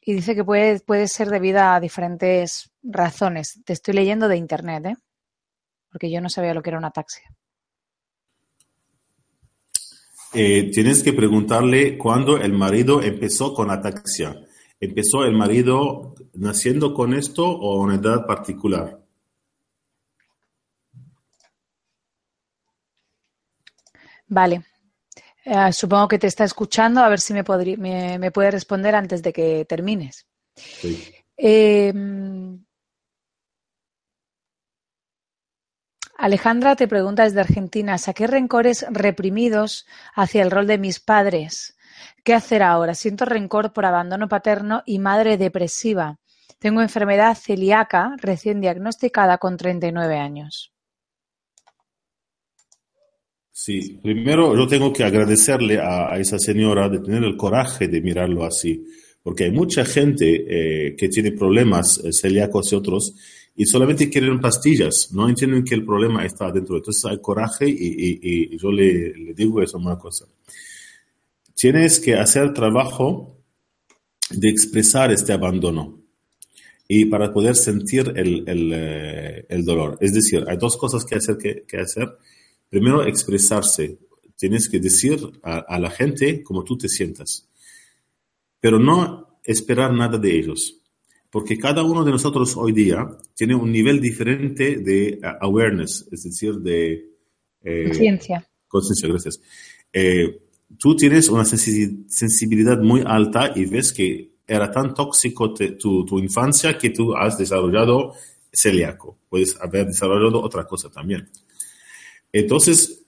Y dice que puede, puede ser debido a diferentes razones. Te estoy leyendo de internet, ¿eh? porque yo no sabía lo que era una ataxia. Eh, tienes que preguntarle cuándo el marido empezó con ataxia. ¿Empezó el marido naciendo con esto o a una edad particular? Vale. Eh, supongo que te está escuchando, a ver si me, me, puede responder antes de que termines. Em, Alejandra te pregunta desde Argentina, ¿saqué rencores reprimidos hacia el rol de mis padres? ¿Qué hacer ahora? Siento rencor por abandono paterno y madre depresiva. Tengo enfermedad celíaca recién diagnosticada con 39 años. Sí, primero yo tengo que agradecerle a, esa señora de tener el coraje de mirarlo así, porque hay mucha gente eh, que tiene problemas eh, celíacos y otros y solamente quieren pastillas, no entienden que el problema está dentro. Entonces hay coraje y, yo le, le, digo eso una cosa. Tienes que hacer trabajo de expresar este abandono y para poder sentir el, el, eh, el dolor. Es decir, hay dos cosas que hacer. Que, que hacer. Primero, expresarse. Tienes que decir a, a la gente cómo tú te sientas, pero no esperar nada de ellos porque cada uno de nosotros hoy día tiene un nivel diferente de eh, awareness, es decir, de... Eh, conciencia. Conciencia, gracias. Eh, tú tienes una sensibilidad muy alta y ves que era tan tóxico tu, tu, infancia que tú has desarrollado celíaco. Puedes haber desarrollado otra cosa también. Entonces,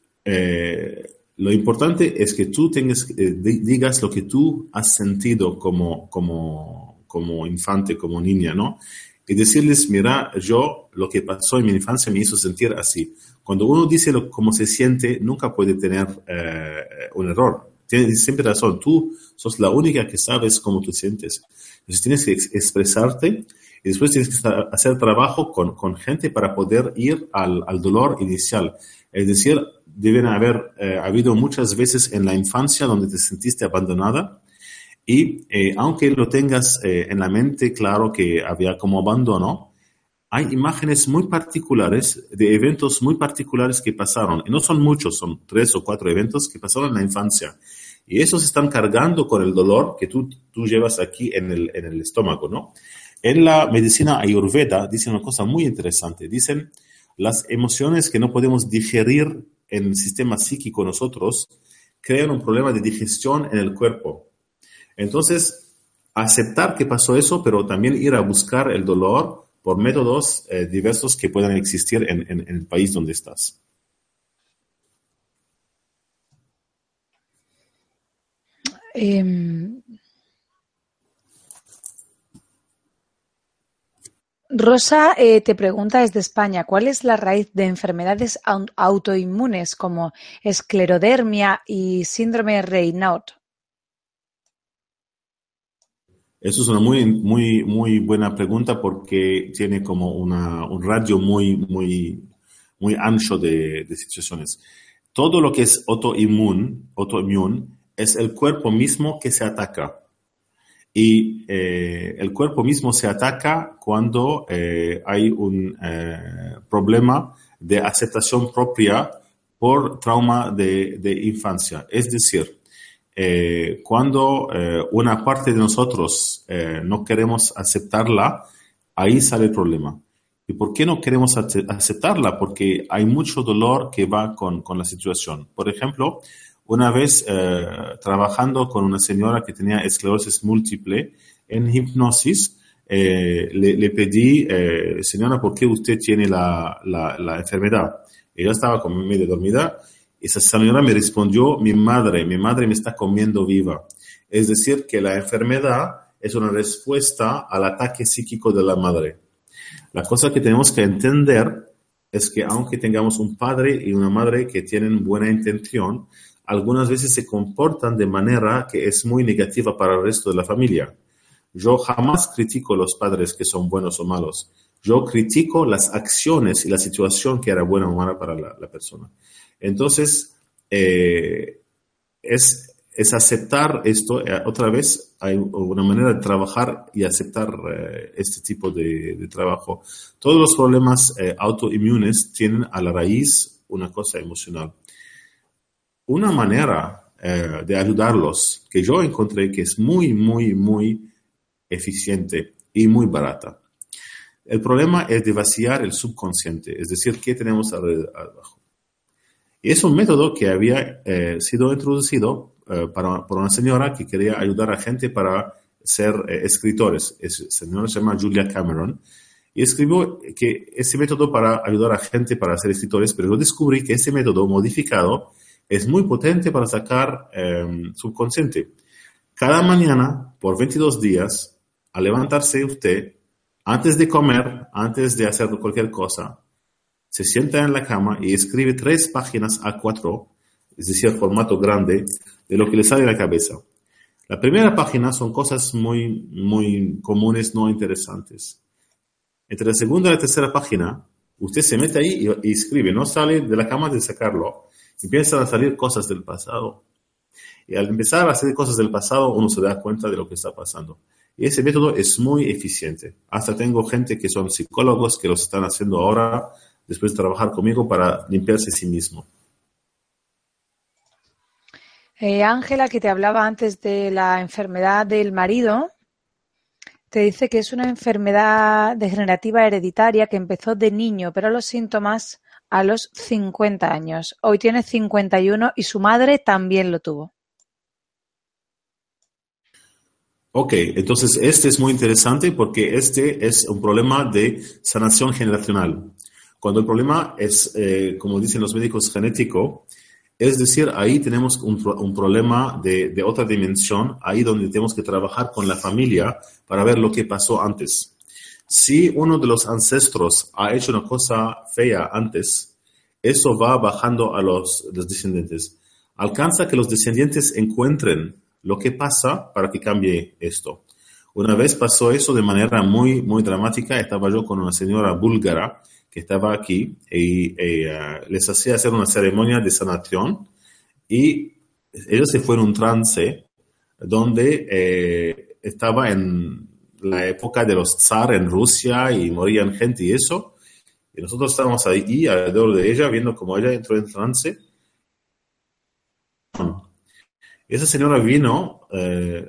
lo importante es que tú tengas, digas lo que tú has sentido como, como, como infante, como niña, ¿no? Y decirles, mira, yo lo que pasó en mi infancia me hizo sentir así. Cuando uno dice lo, cómo se siente, nunca puede tener eh, un error. Tienes siempre razón. Tú sos la única que sabes cómo te sientes. Entonces tienes que expresarte y después tienes que hacer trabajo con, con gente para poder ir al, al, dolor inicial. Es decir, deben haber eh, habido muchas veces en la infancia donde te sentiste abandonada y eh, aunque lo tengas eh, en la mente claro que había como abandono, hay imágenes muy particulares de eventos muy particulares que pasaron. Y no son muchos, son tres o cuatro eventos que pasaron en la infancia. Y esos están cargando con el dolor que tú, tú llevas aquí en el, en el estómago, ¿no? En la medicina ayurveda dicen una cosa muy interesante. Dicen, las emociones que no podemos digerir en el sistema psíquico nosotros crean un problema de digestión en el cuerpo. Entonces, aceptar que pasó eso, pero también ir a buscar el dolor por métodos eh, diversos que puedan existir en, el país donde estás. Em, Rosa eh, te pregunta desde España, ¿cuál es la raíz de enfermedades autoinmunes como esclerodermia y síndrome de Raynaud? Eso es una muy, muy, muy buena pregunta porque tiene como una, un radio muy, muy, muy ancho de, de situaciones. Todo lo que es autoinmune, autoinmune es el cuerpo mismo que se ataca. Y eh, el cuerpo mismo se ataca cuando eh, hay un eh, problema de aceptación propia por trauma de, de infancia. Es decir, eh, cuando eh, una parte de nosotros eh, no queremos aceptarla, ahí sale el problema. ¿Y por qué no queremos aceptarla? Porque hay mucho dolor que va con, con la situación. Por ejemplo, una vez trabajando con una señora que tenía esclerosis múltiple en hipnosis, le, le, pedí, señora, ¿por qué usted tiene la, la, la enfermedad? Ella estaba como medio dormida esa señora me respondió, mi madre, mi madre me está comiendo viva. Es decir, que la enfermedad es una respuesta al ataque psíquico de la madre. La cosa que tenemos que entender es que aunque tengamos un padre y una madre que tienen buena intención, algunas veces se comportan de manera que es muy negativa para el resto de la familia. Yo jamás critico a los padres que son buenos o malos. Yo critico las acciones y la situación que era buena o mala para la, la persona. Entonces, eh, es, es, aceptar esto. Eh, otra vez, hay una manera de trabajar y aceptar eh, este tipo de, trabajo. Todos los problemas autoinmunes tienen a la raíz una cosa emocional. Una manera de ayudarlos que yo encontré que es muy, muy, muy eficiente y muy barata. El problema es de vaciar el subconsciente, es decir, ¿qué tenemos abajo? Es un método que había eh, sido introducido eh, para, por una señora que quería ayudar a gente para ser eh, escritores. Esa señora se llama Julia Cameron. Y escribió que ese método para ayudar a gente para ser escritores, pero yo descubrí que ese método modificado es muy potente para sacar eh, subconsciente. Cada mañana, por 22 días, al levantarse usted, antes de comer, antes de hacer cualquier cosa, se sienta en la cama y escribe tres páginas a cuatro, es decir, formato grande, de lo que le sale de la cabeza. La primera página son cosas muy, muy comunes, no interesantes. Entre la segunda y la tercera página, usted se mete ahí y, escribe, no sale de la cama de sacarlo, empiezan a salir cosas del pasado. Y al empezar a hacer cosas del pasado, uno se da cuenta de lo que está pasando. Y ese método es muy eficiente. Hasta tengo gente que son psicólogos que lo están haciendo ahora, después de trabajar conmigo, para limpiarse a sí mismo. Eh, Ángela, que te hablaba antes de la enfermedad del marido, te dice que es una enfermedad degenerativa hereditaria que empezó de niño, pero los síntomas a los 50 años. Hoy tiene 51 y su madre también lo tuvo. Ok, entonces este es muy interesante porque este es un problema de sanación generacional. Cuando el problema es, eh, como dicen los médicos, genético, es decir, ahí tenemos un, un problema de, de, otra dimensión, ahí donde tenemos que trabajar con la familia para ver lo que pasó antes. Si uno de los ancestros ha hecho una cosa fea antes, eso va bajando a los, los descendientes. Alcanza que los descendientes encuentren lo que pasa para que cambie esto. Una vez pasó eso de manera muy, muy dramática. Estaba yo con una señora búlgara que estaba aquí y, eh, les hacía hacer una ceremonia de sanación y ellos se fueron en un trance donde eh, estaba en la época de los zar en Rusia y morían gente y eso. Y nosotros estábamos ahí alrededor de ella viendo cómo ella entró en trance esa señora vino, eh,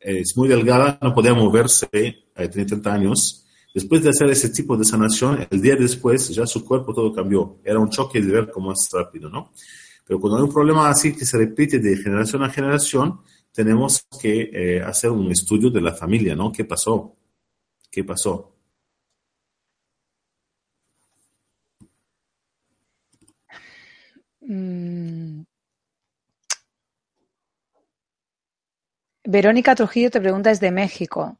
es muy delgada, no podía moverse, eh, tenía 30 años. Después de hacer ese tipo de sanación, el día después ya su cuerpo todo cambió. Era un choque de ver cómo es rápido, ¿no? Pero cuando hay un problema así que se repite de generación a generación, tenemos que hacer un estudio de la familia, ¿no? ¿Qué pasó? ¿Qué pasó? Mm, Verónica Trujillo te pregunta desde México,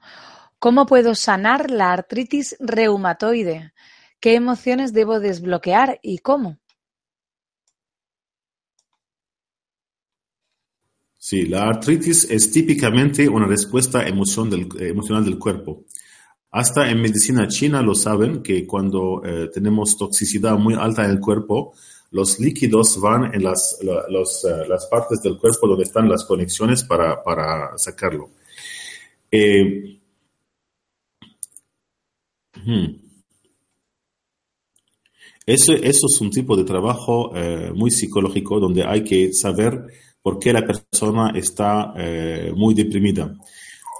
¿cómo puedo sanar la artritis reumatoide? ¿Qué emociones debo desbloquear y cómo? Sí, la artritis es típicamente una respuesta emocional del cuerpo. Hasta en medicina china lo saben que cuando eh, tenemos toxicidad muy alta en el cuerpo, los líquidos van en las, eh, las partes del cuerpo donde están las conexiones para, para sacarlo. Eh, hmm. eso, es un tipo de trabajo eh, muy psicológico donde hay que saber por qué la persona está muy deprimida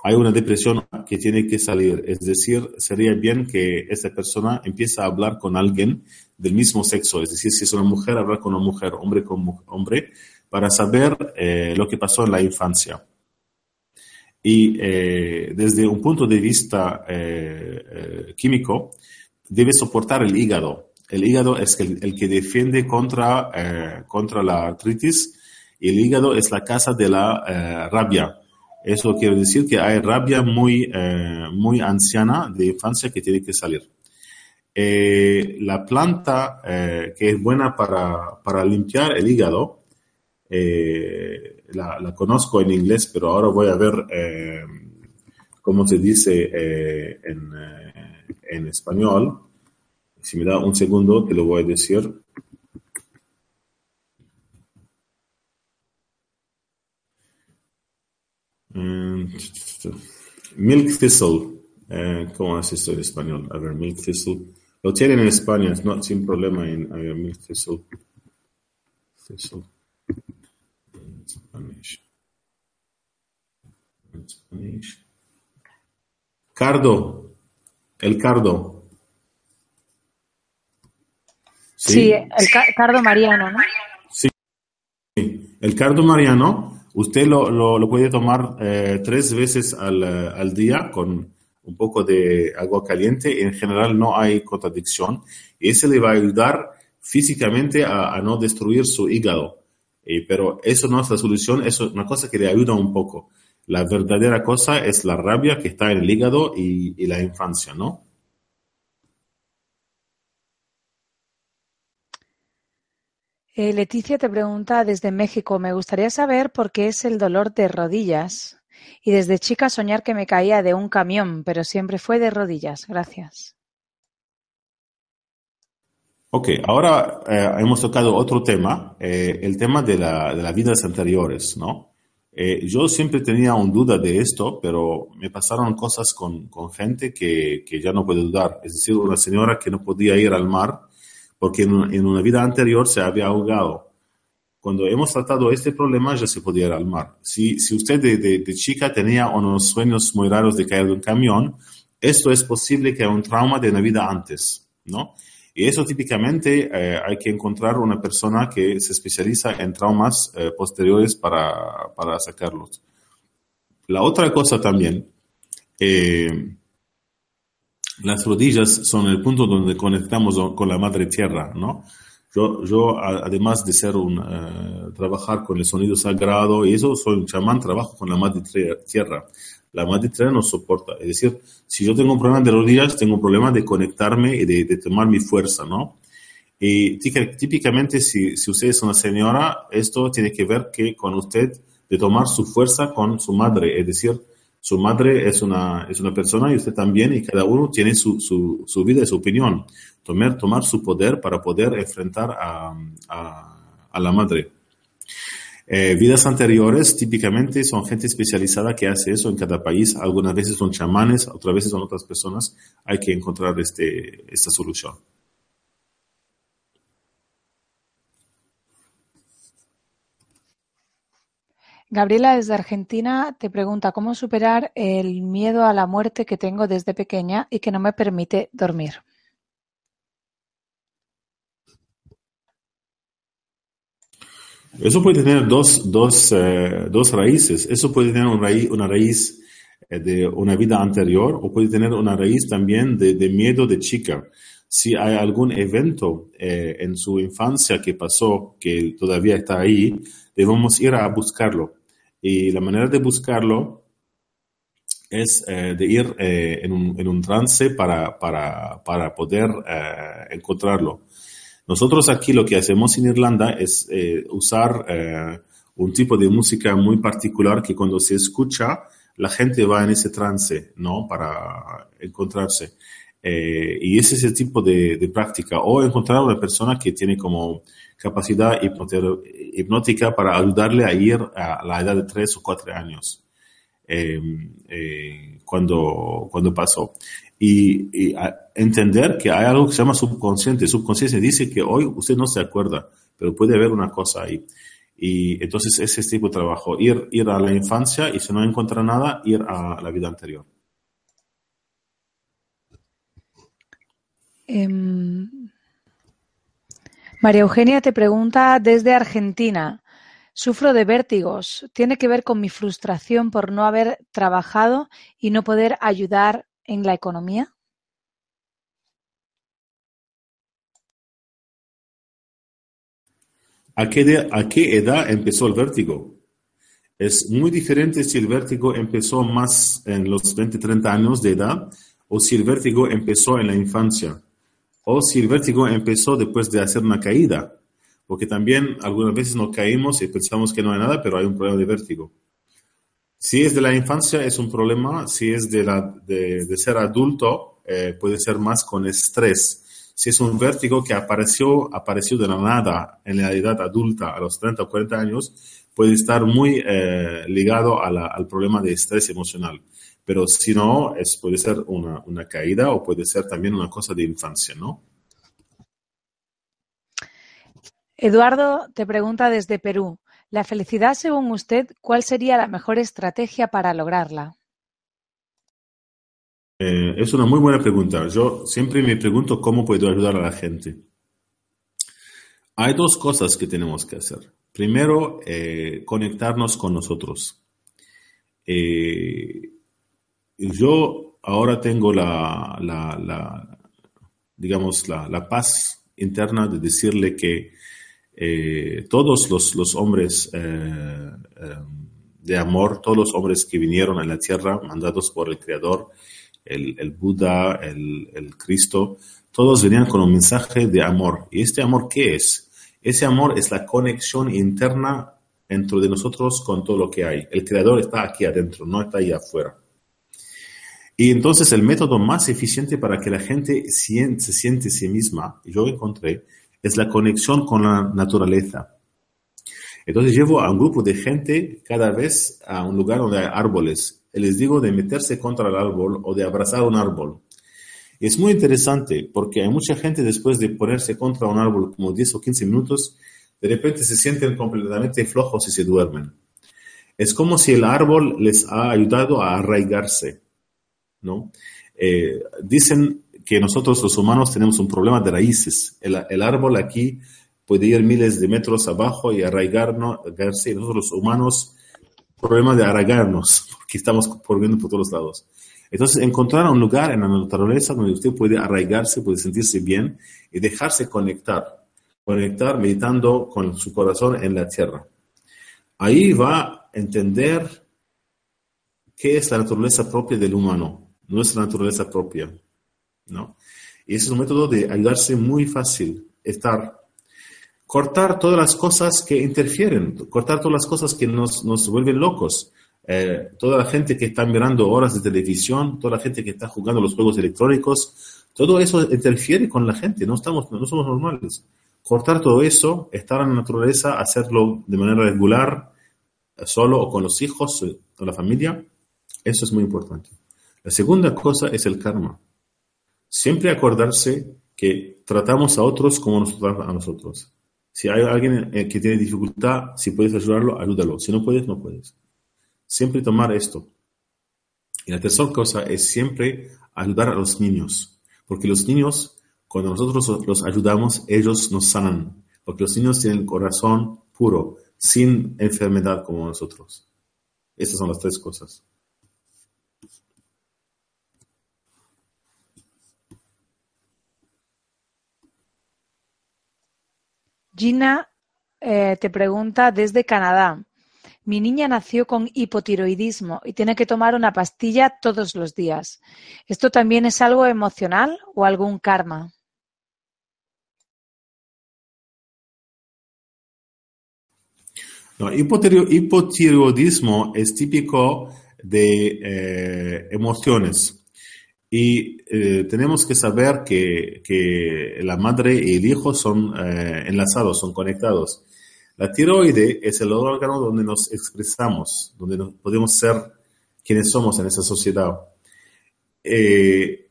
hay una depresión que tiene que salir. Es decir, sería bien que esa persona empiece a hablar con alguien del mismo sexo. Es decir, si es una mujer, hablar con una mujer, hombre con hombre, para saber eh, lo que pasó en la infancia. Y eh, desde un punto de vista eh, químico, debe soportar el hígado. El hígado es el, el que defiende contra, contra la artritis y el hígado es la casa de la rabia eso quiere decir que hay rabia muy, eh, muy anciana de infancia que tiene que salir. Eh, la planta eh, que es buena para, para, limpiar el hígado, la, la, conozco en inglés, pero ahora voy a ver cómo se dice en, en español. Si me da un segundo, te lo voy a decir. Mm, milk Thistle. Eh, ¿Cómo es esto en español? A ver, Milk Thistle. Lo tienen en España, no, sin problema en Milk. Thistle. Cardo. El cardo. Sí, sí el cardo mariano, ¿no? Sí. El cardo mariano Usted lo, lo, puede tomar eh, tres veces al, eh, al, día con un poco de agua caliente. En general no hay contradicción y ese le va a ayudar físicamente a, no destruir su hígado. Pero eso no es la solución, eso es una cosa que le ayuda un poco. La verdadera cosa es la rabia que está en el hígado y, la infancia, ¿no? Eh, Leticia te pregunta desde México, me gustaría saber por qué es el dolor de rodillas y desde chica soñar que me caía de un camión, pero siempre fue de rodillas. Gracias. Ok, ahora eh, hemos tocado otro tema, eh, el tema de, la, de, las vidas anteriores, ¿no? yo siempre tenía una duda de esto, pero me pasaron cosas con, con gente que, que, ya no puedo dudar. Es decir, una señora que no podía ir al mar porque en una, vida anterior se había ahogado. Cuando hemos tratado este problema ya se podía ir al mar. Si, si usted de, chica tenía unos sueños muy raros de caer de un camión, esto es posible que haya un trauma de una vida antes, ¿no? Y eso típicamente eh, hay que encontrar una persona que se especializa en traumas eh, posteriores para, para, sacarlos. La otra cosa también, eh, las rodillas son el punto donde conectamos con la madre tierra, ¿no? Yo, yo además de ser un, eh, trabajar con el sonido sagrado y eso, soy un chamán, trabajo con la madre tierra. La madre tierra nos soporta. Es decir, si yo tengo un problema de rodillas, tengo un problema de conectarme y de, tomar mi fuerza, ¿no? Y típicamente, si, si usted es una señora, esto tiene que ver que con usted de tomar su fuerza con su madre, es decir, su madre es una, es una persona y usted también, y cada uno tiene su, su, su vida y su opinión. Tomar, tomar su poder para poder enfrentar a, a la madre. Eh, vidas anteriores típicamente son gente especializada que hace eso en cada país. Algunas veces son chamanes, otras veces son otras personas. Hay que encontrar este, esta solución. Gabriela desde Argentina te pregunta cómo superar el miedo a la muerte que tengo desde pequeña y que no me permite dormir. Eso puede tener dos, dos, eh, dos raíces. Eso puede tener una raíz, eh, de una vida anterior o puede tener una raíz también de, miedo de chica. Si hay algún evento eh, en su infancia que pasó que todavía está ahí, debemos ir a buscarlo. Y la manera de buscarlo es eh, de ir en, un, en, un, trance para, para, para poder encontrarlo. Nosotros aquí lo que hacemos en Irlanda es usar un tipo de música muy particular que cuando se escucha, la gente va en ese trance, ¿no? Para encontrarse. y ese es el tipo de, de práctica. O encontrar a una persona que tiene como capacidad hipnótica para ayudarle a ir a la edad de tres o cuatro años eh, eh, cuando, cuando pasó. Y, entender que hay algo que se llama subconsciente. Subconsciente dice que hoy usted no se acuerda, pero puede haber una cosa ahí. Y entonces ese tipo de trabajo, ir, ir a la infancia y si no encuentra nada, ir a la vida anterior. Em, María Eugenia te pregunta desde Argentina. Sufro de vértigos. ¿Tiene que ver con mi frustración por no haber trabajado y no poder ayudar en la economía? ¿A qué, ¿A qué edad empezó el vértigo? Es muy diferente si el vértigo empezó más en los 20, 30 años de edad o si el vértigo empezó en la infancia o si el vértigo empezó después de hacer una caída, porque también algunas veces nos caímos y pensamos que no hay nada, pero hay un problema de vértigo. Si es de la infancia, es un problema. Si es de, la, de, ser adulto, eh, puede ser más con estrés. Si es un vértigo que apareció, apareció de la nada en la edad adulta, a los 30 o 40 años, puede estar muy eh, ligado al problema de estrés emocional. Pero si no, es, puede ser una caída o puede ser también una cosa de infancia, ¿no? Eduardo te pregunta desde Perú, la felicidad según usted, ¿cuál sería la mejor estrategia para lograrla? Eh, es una muy buena pregunta. Yo siempre me pregunto cómo puedo ayudar a la gente. Hay dos cosas que tenemos que hacer. Primero, eh, conectarnos con nosotros. Eh, yo ahora tengo la, la, digamos, la, paz interna de decirle que eh, todos los, los hombres eh, de amor, todos los hombres que vinieron a la tierra, mandados por el Creador, el, el Buda, el, el, Cristo, todos venían con un mensaje de amor. ¿Y este amor qué es? Ese amor es la conexión interna dentro de nosotros con todo lo que hay. El Creador está aquí adentro, no está ahí afuera. Y entonces el método más eficiente para que la gente se siente sí misma, yo encontré, es la conexión con la naturaleza. Entonces llevo a un grupo de gente cada vez a un lugar donde hay árboles. Les digo de meterse contra el árbol o de abrazar un árbol. Es muy interesante porque hay mucha gente después de ponerse contra un árbol como 10 o 15 minutos, de repente se sienten completamente flojos y se duermen. Es como si el árbol les ha ayudado a arraigarse. ¿no? Eh, dicen que nosotros los humanos tenemos un problema de raíces. El, árbol aquí puede ir miles de metros abajo y arraigarnos, y nosotros los humanos, problema de arraigarnos, porque estamos corriendo por todos lados. Entonces, encontrar un lugar en la naturaleza donde usted puede arraigarse, puede sentirse bien y dejarse conectar, conectar meditando con su corazón en la tierra. Ahí va a entender qué es la naturaleza propia del humano, nuestra naturaleza propia, ¿no? Y ese es un método de ayudarse muy fácil, estar, cortar todas las cosas que interfieren, cortar todas las cosas que nos, nos vuelven locos. Eh, toda la gente que está mirando horas de televisión, toda la gente que está jugando los juegos electrónicos, todo eso interfiere con la gente, no, estamos, no somos normales. Cortar todo eso, estar en la naturaleza, hacerlo de manera regular, solo o con los hijos, con la familia, eso es muy importante. La segunda cosa es el karma. Siempre acordarse que tratamos a otros como nos tratan a nosotros. Si hay alguien eh, que tiene dificultad, si puedes ayudarlo, ayúdalo. Si no puedes, no puedes. Siempre tomar esto. Y la tercera cosa es siempre ayudar a los niños. Porque los niños, cuando nosotros los ayudamos, ellos nos sanan. Porque los niños tienen corazón puro, sin enfermedad como nosotros. Estas son las tres cosas. Gina eh, te pregunta desde Canadá. Mi niña nació con hipotiroidismo y tiene que tomar una pastilla todos los días. ¿Esto también es algo emocional o algún karma? No, hipotiroidismo es típico de eh, emociones. Y eh, tenemos que saber que, que, la madre y el hijo son eh, enlazados, son conectados. La tiroide es el órgano donde nos expresamos, donde podemos ser quienes somos en esa sociedad. Eh,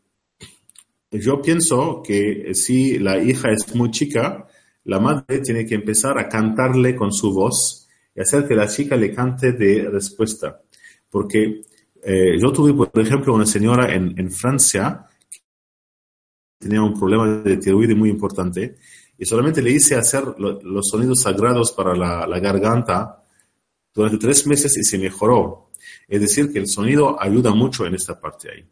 yo pienso que si la hija es muy chica, la madre tiene que empezar a cantarle con su voz y hacer que la chica le cante de respuesta. Porque eh, yo tuve, por ejemplo, una señora en, en Francia que tenía un problema de tiroides muy importante y solamente le hice hacer los sonidos sagrados para la, la, garganta durante tres meses y se mejoró. Es decir, que el sonido ayuda mucho en esta parte ahí.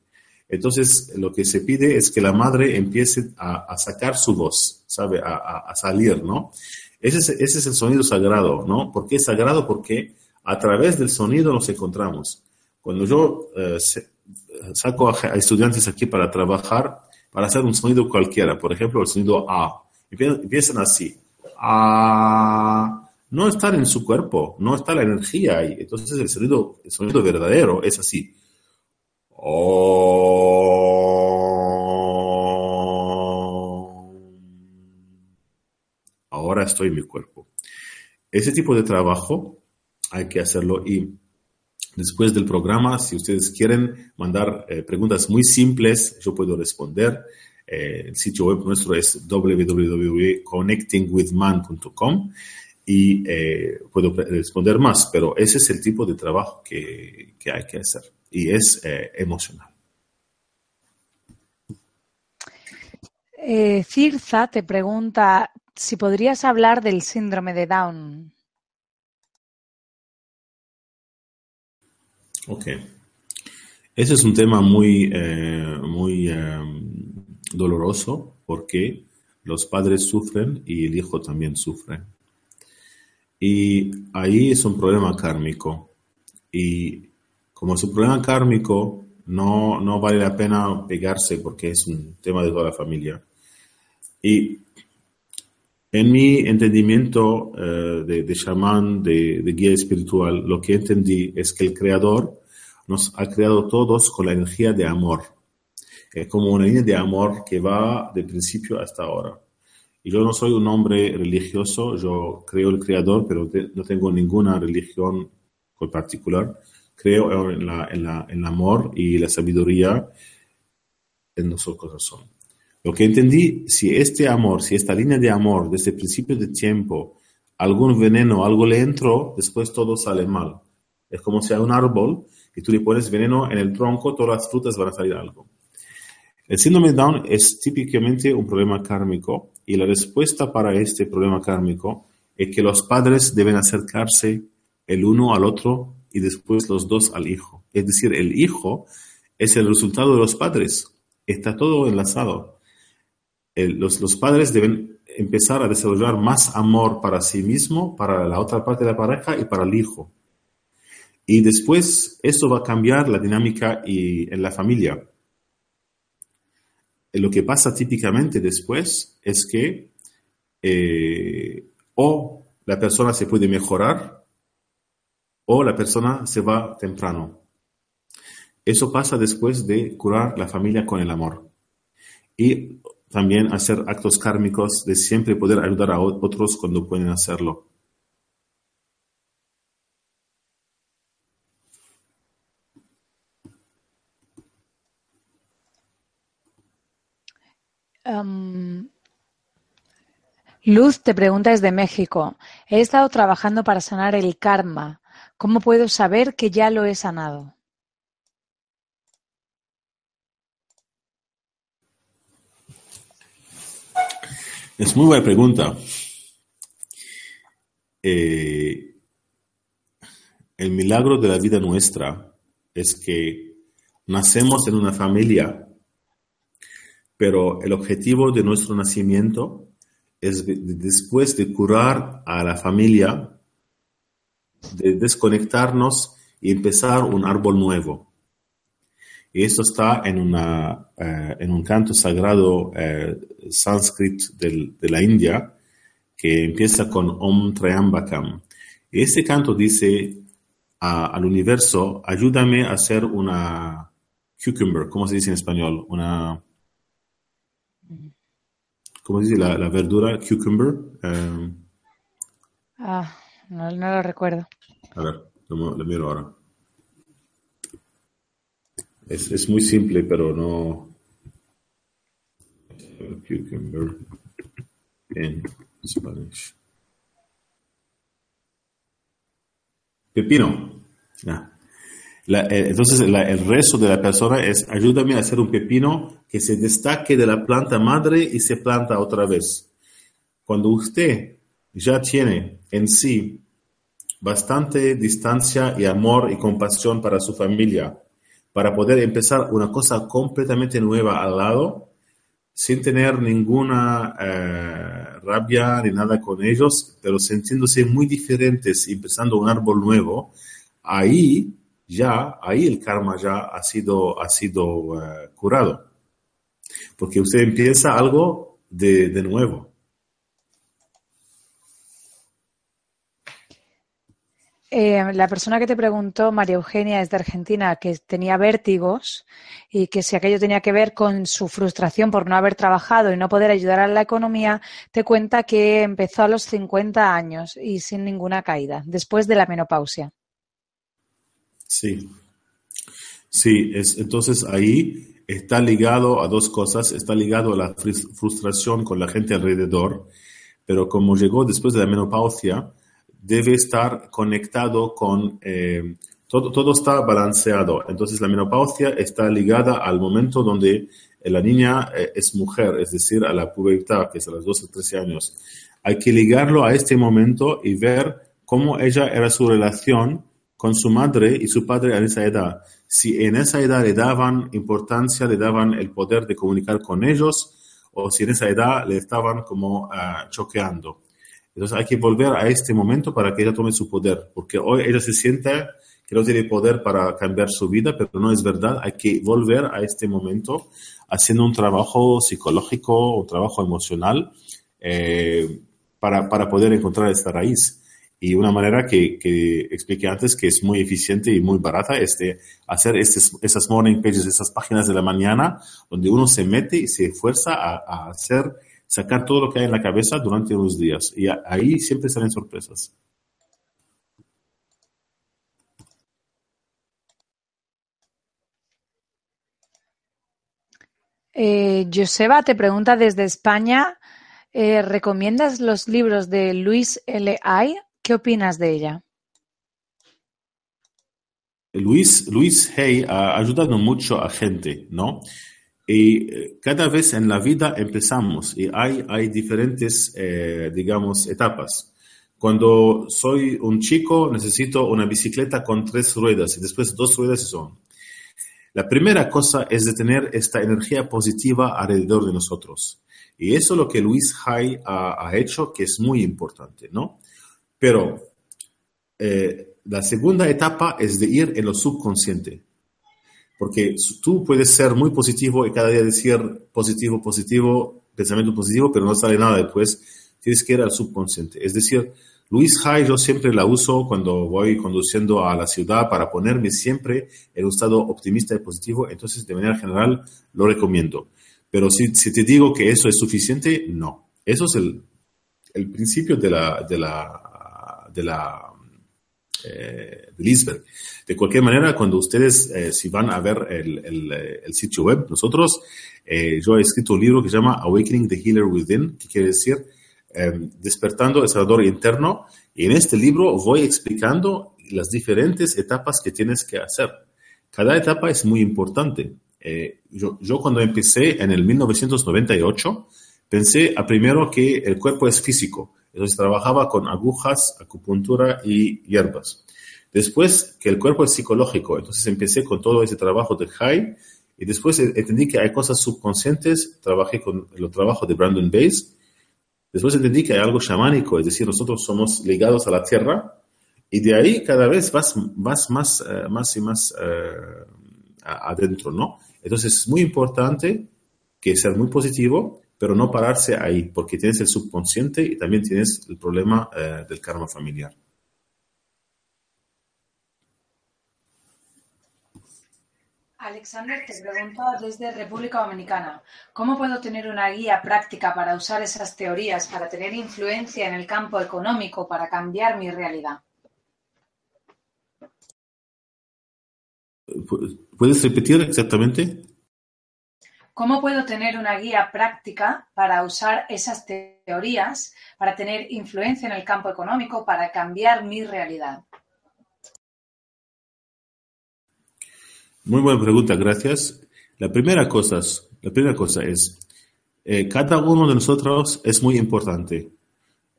Entonces, lo que se pide es que la madre empiece a, a sacar su voz, ¿sabe? A, a, salir, ¿no? Ese es, ese es el sonido sagrado, ¿no? ¿Por qué sagrado? Porque a través del sonido nos encontramos. Cuando yo eh, saco a, estudiantes aquí para trabajar, para hacer un sonido cualquiera, por ejemplo, el sonido A, empiezan así. A, no estar en su cuerpo, no está la energía ahí. Entonces el sonido, el sonido verdadero es así. Ahora estoy en mi cuerpo. Ese tipo de trabajo hay que hacerlo y Después del programa, si ustedes quieren mandar eh, preguntas muy simples, yo puedo responder. Eh, el sitio web nuestro es www.connectingwithman.com y eh, puedo responder más, pero ese es el tipo de trabajo que, que hay que hacer y es emocional. Cirza te pregunta si podrías hablar del síndrome de Down. Ok. Ese es un tema muy, eh, muy eh, doloroso porque los padres sufren y el hijo también sufre. Y ahí es un problema kármico. Y como es un problema kármico, no, no vale la pena pegarse porque es un tema de toda la familia. Y en mi entendimiento eh, de, de chamán, de, de, guía espiritual, lo que entendí es que el creador nos ha creado todos con la energía de amor. Es como una línea de amor que va de principio hasta ahora. Y yo no soy un hombre religioso, yo creo el creador, pero no tengo ninguna religión en particular. Creo en, la, en, la, en el amor y la sabiduría en nuestro corazón. Lo que entendí, si este amor, si esta línea de amor desde el principio de tiempo, algún veneno, algo le entró, después todo sale mal. Es como si hay un árbol y tú le pones veneno en el tronco, todas las frutas van a salir algo. El síndrome de Down es típicamente un problema kármico y la respuesta para este problema kármico es que los padres deben acercarse el uno al otro y después los dos al hijo. Es decir, el hijo es el resultado de los padres. Está todo enlazado. Los, padres deben empezar a desarrollar más amor para sí mismo, para la otra parte de la pareja y para el hijo. Y después esto va a cambiar la dinámica y, en la familia. Lo que pasa típicamente después es que eh, o la persona se puede mejorar o la persona se va temprano. Eso pasa después de curar la familia con el amor. Y también hacer actos kármicos de siempre poder ayudar a otros cuando pueden hacerlo. Luz te pregunta desde México. He estado trabajando para sanar el karma. ¿Cómo puedo saber que ya lo he sanado? Es muy buena pregunta. Eh, el milagro de la vida nuestra es que nacemos en una familia pero el objetivo de nuestro nacimiento es después de curar a la familia, de desconectarnos y empezar un árbol nuevo. Y esto está en, una, eh, en un canto sagrado eh, sánscrito de la India que empieza con Om Triambakam. Y este canto dice al universo, ayúdame a hacer una cucumber, ¿cómo se dice en español? Una ¿cómo se dice la, verdura? Cucumber. Em, ah, no, lo recuerdo. A ver, lo, miro ahora. Es, es, muy simple, pero no. Cucumber en español. Pepino. Ah. Eh, entonces, el rezo de la persona es, ayúdame a hacer un pepino que se destaque de la planta madre y se planta otra vez. Cuando usted ya tiene en sí bastante distancia y amor y compasión para su familia, para poder empezar una cosa completamente nueva al lado, sin tener ninguna eh, rabia ni nada con ellos, pero sintiéndose muy diferentes empezando un árbol nuevo, ahí ya ahí el karma ya ha sido, ha sido eh, curado. Porque usted empieza algo de, de nuevo. Eh, la persona que te preguntó, María Eugenia, es de Argentina, que tenía vértigos y que si aquello tenía que ver con su frustración por no haber trabajado y no poder ayudar a la economía, te cuenta que empezó a los 50 años y sin ninguna caída, después de la menopausia. Sí, sí, es, entonces ahí está ligado a dos cosas, está ligado a la frustración con la gente alrededor, pero como llegó después de la menopausia, debe estar conectado con, eh, todo, todo está balanceado, entonces la menopausia está ligada al momento donde la niña eh, es mujer, es decir, a la pubertad, que es a los 12 o 13 años. Hay que ligarlo a este momento y ver cómo ella era su relación con su madre y su padre en esa edad. Si en esa edad le daban importancia, le daban el poder de comunicar con ellos, o si en esa edad le estaban como ah, choqueando. Entonces hay que volver a este momento para que ella tome su poder, porque hoy ella se siente que no tiene poder para cambiar su vida, pero no es verdad. Hay que volver a este momento haciendo un trabajo psicológico, un trabajo emocional, eh, para, para poder encontrar esta raíz. Y una manera que, que, expliqué antes que es muy eficiente y muy barata es de hacer esas morning pages, esas páginas de la mañana, donde uno se mete y se esfuerza a, a hacer, sacar todo lo que hay en la cabeza durante unos días. Y ahí siempre salen sorpresas. Eh, Joseba te pregunta desde España, eh, ¿recomiendas los libros de Luis L. Hay? ¿Qué opinas de ella? Luis, Luis Hay ha ayudado mucho a gente, ¿no? Y eh, cada vez en la vida empezamos y hay, hay diferentes, eh, digamos, etapas. Cuando soy un chico necesito una bicicleta con tres ruedas y después dos ruedas son. La primera cosa es de tener esta energía positiva alrededor de nosotros. Y eso es lo que Luis Hay ha, ha hecho, que es muy importante, ¿no? Pero eh, la segunda etapa es de ir en lo subconsciente. Porque tú puedes ser muy positivo y cada día decir positivo, positivo, pensamiento positivo, pero no sale nada después. Tienes que ir al subconsciente. Es decir, Luis High yo siempre la uso cuando voy conduciendo a la ciudad para ponerme siempre en un estado optimista y positivo. Entonces, de manera general, lo recomiendo. Pero si, si te digo que eso es suficiente, no. Eso es el, el principio de la, de la de la eh, de De cualquier manera, cuando ustedes, eh, si van a ver el, eh, el sitio web, nosotros, eh, yo he escrito un libro que se llama Awakening the Healer Within, que quiere decir em, despertando el sanador interno. Y en este libro voy explicando las diferentes etapas que tienes que hacer. Cada etapa es muy importante. yo, yo cuando empecé en el 1998, pensé a primero que el cuerpo es físico entonces trabajaba con agujas, acupuntura y hierbas. Después que el cuerpo es psicológico, entonces empecé con todo ese trabajo de High y después entendí que hay cosas subconscientes, trabajé con el trabajo de Brandon Bays. Después entendí que hay algo chamánico, es decir, nosotros somos ligados a la tierra y de ahí cada vez vas, vas más, uh, más y más uh, adentro, ¿no? Entonces es muy importante que ser muy positivo, pero no pararse ahí, porque tienes el subconsciente y también tienes el problema eh, del karma familiar. Alexander te pregunta desde República Dominicana, ¿cómo puedo tener una guía práctica para usar esas teorías, para tener influencia en el campo económico, para cambiar mi realidad? ¿Puedes repetir exactamente? ¿Cómo puedo tener una guía práctica para usar esas teorías, para tener influencia en el campo económico, para cambiar mi realidad? Muy buena pregunta, gracias. La primera cosa, la primera cosa es, eh, cada uno de nosotros es muy importante.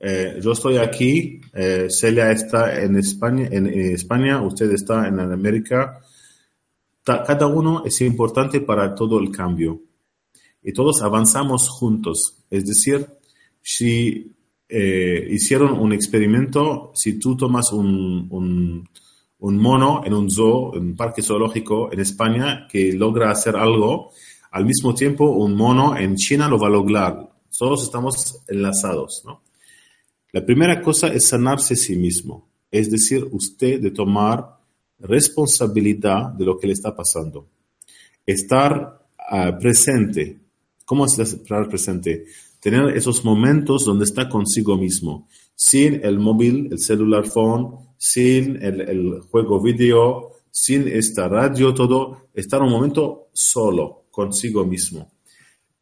Eh, yo estoy aquí, eh, Celia está en España, en, en, España, usted está en América, cada uno es importante para todo el cambio y todos avanzamos juntos. Es decir, si eh, hicieron un experimento, si tú tomas un, un, mono en un zoo, en un parque zoológico en España que logra hacer algo, al mismo tiempo un mono en China lo va a lograr. Todos estamos enlazados. ¿no? La primera cosa es sanarse a sí mismo, es decir, usted de tomar responsabilidad de lo que le está pasando. Estar uh, presente. ¿Cómo es estar presente? Tener esos momentos donde está consigo mismo, sin el móvil, el celular phone, sin el, juego video, sin esta radio, todo, estar un momento solo, consigo mismo.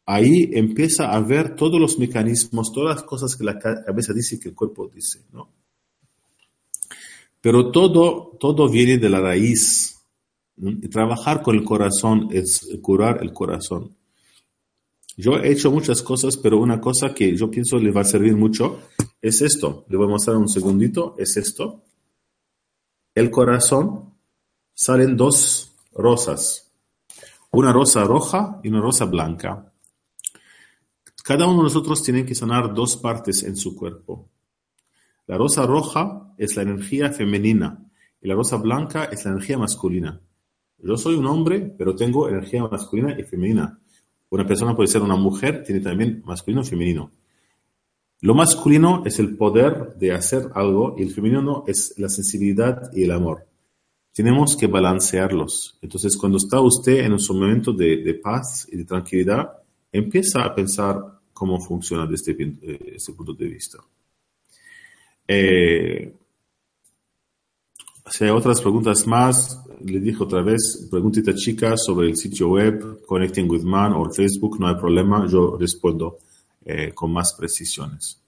Ahí empieza a ver todos los mecanismos, todas las cosas que la cabeza dice que el cuerpo dice, ¿no? Pero todo, todo viene de la raíz. Trabajar con el corazón es curar el corazón. Yo he hecho muchas cosas, pero una cosa que yo pienso le va a servir mucho es esto. Le voy a mostrar un segundito. Es esto. El corazón salen dos rosas. Una rosa roja y una rosa blanca. Cada uno de nosotros tiene que sanar dos partes en su cuerpo. La rosa roja es la energía femenina y la rosa blanca es la energía masculina. Yo soy un hombre, pero tengo energía masculina y femenina. Una persona puede ser una mujer, tiene también masculino femenino. Lo masculino es el poder de hacer algo y el femenino es la sensibilidad y el amor. Tenemos que balancearlos. Entonces, cuando está usted en un momento de, paz y de tranquilidad, empieza a pensar cómo funciona desde este, este punto de vista. Eh, si hay otras preguntas más, le dije otra vez, preguntita chica sobre el sitio web, Connecting with Man o Facebook, no hay problema, yo respondo eh, con más precisiones.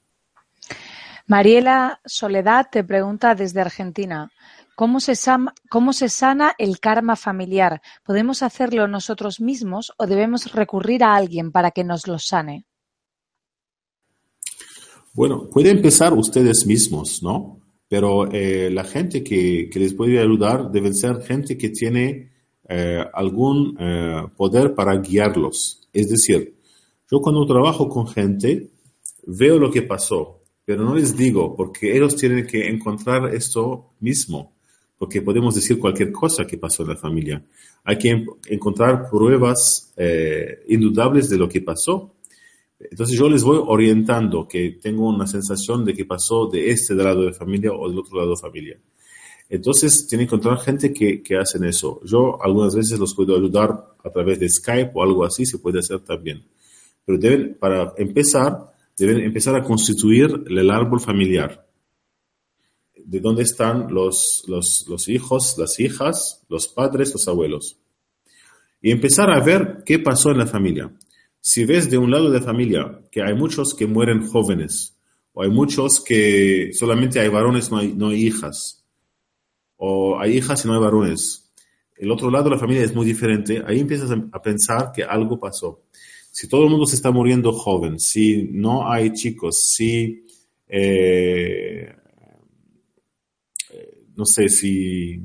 Mariela Soledad te pregunta desde Argentina, ¿cómo se, ¿cómo se sana el karma familiar? ¿Podemos hacerlo nosotros mismos o debemos recurrir a alguien para que nos lo sane? Bueno, pueden empezar ustedes mismos, ¿no? Pero eh, la gente que, les puede ayudar deben ser gente que tiene eh, algún eh, poder para guiarlos. Es decir, yo cuando trabajo con gente, veo lo que pasó, pero no les digo porque ellos tienen que encontrar esto mismo, porque podemos decir cualquier cosa que pasó en la familia. Hay que encontrar pruebas indudables de lo que pasó entonces yo les voy orientando que tengo una sensación de que pasó de este lado de familia o del otro lado de familia. Entonces tienen que encontrar gente que, que hacen eso. Yo algunas veces los puedo ayudar a través de Skype o algo así, se puede hacer también. Pero deben, para empezar, deben empezar a constituir el árbol familiar. De dónde están los, los, los hijos, las hijas, los padres, los abuelos. Y empezar a ver qué pasó en la familia. Si ves de un lado de la familia que hay muchos que mueren jóvenes, o hay muchos que solamente hay varones, no hay, no hay hijas, o hay hijas y no hay varones, el otro lado de la familia es muy diferente, ahí empiezas a pensar que algo pasó. Si todo el mundo se está muriendo joven, si no hay chicos, si, eh, no sé, si,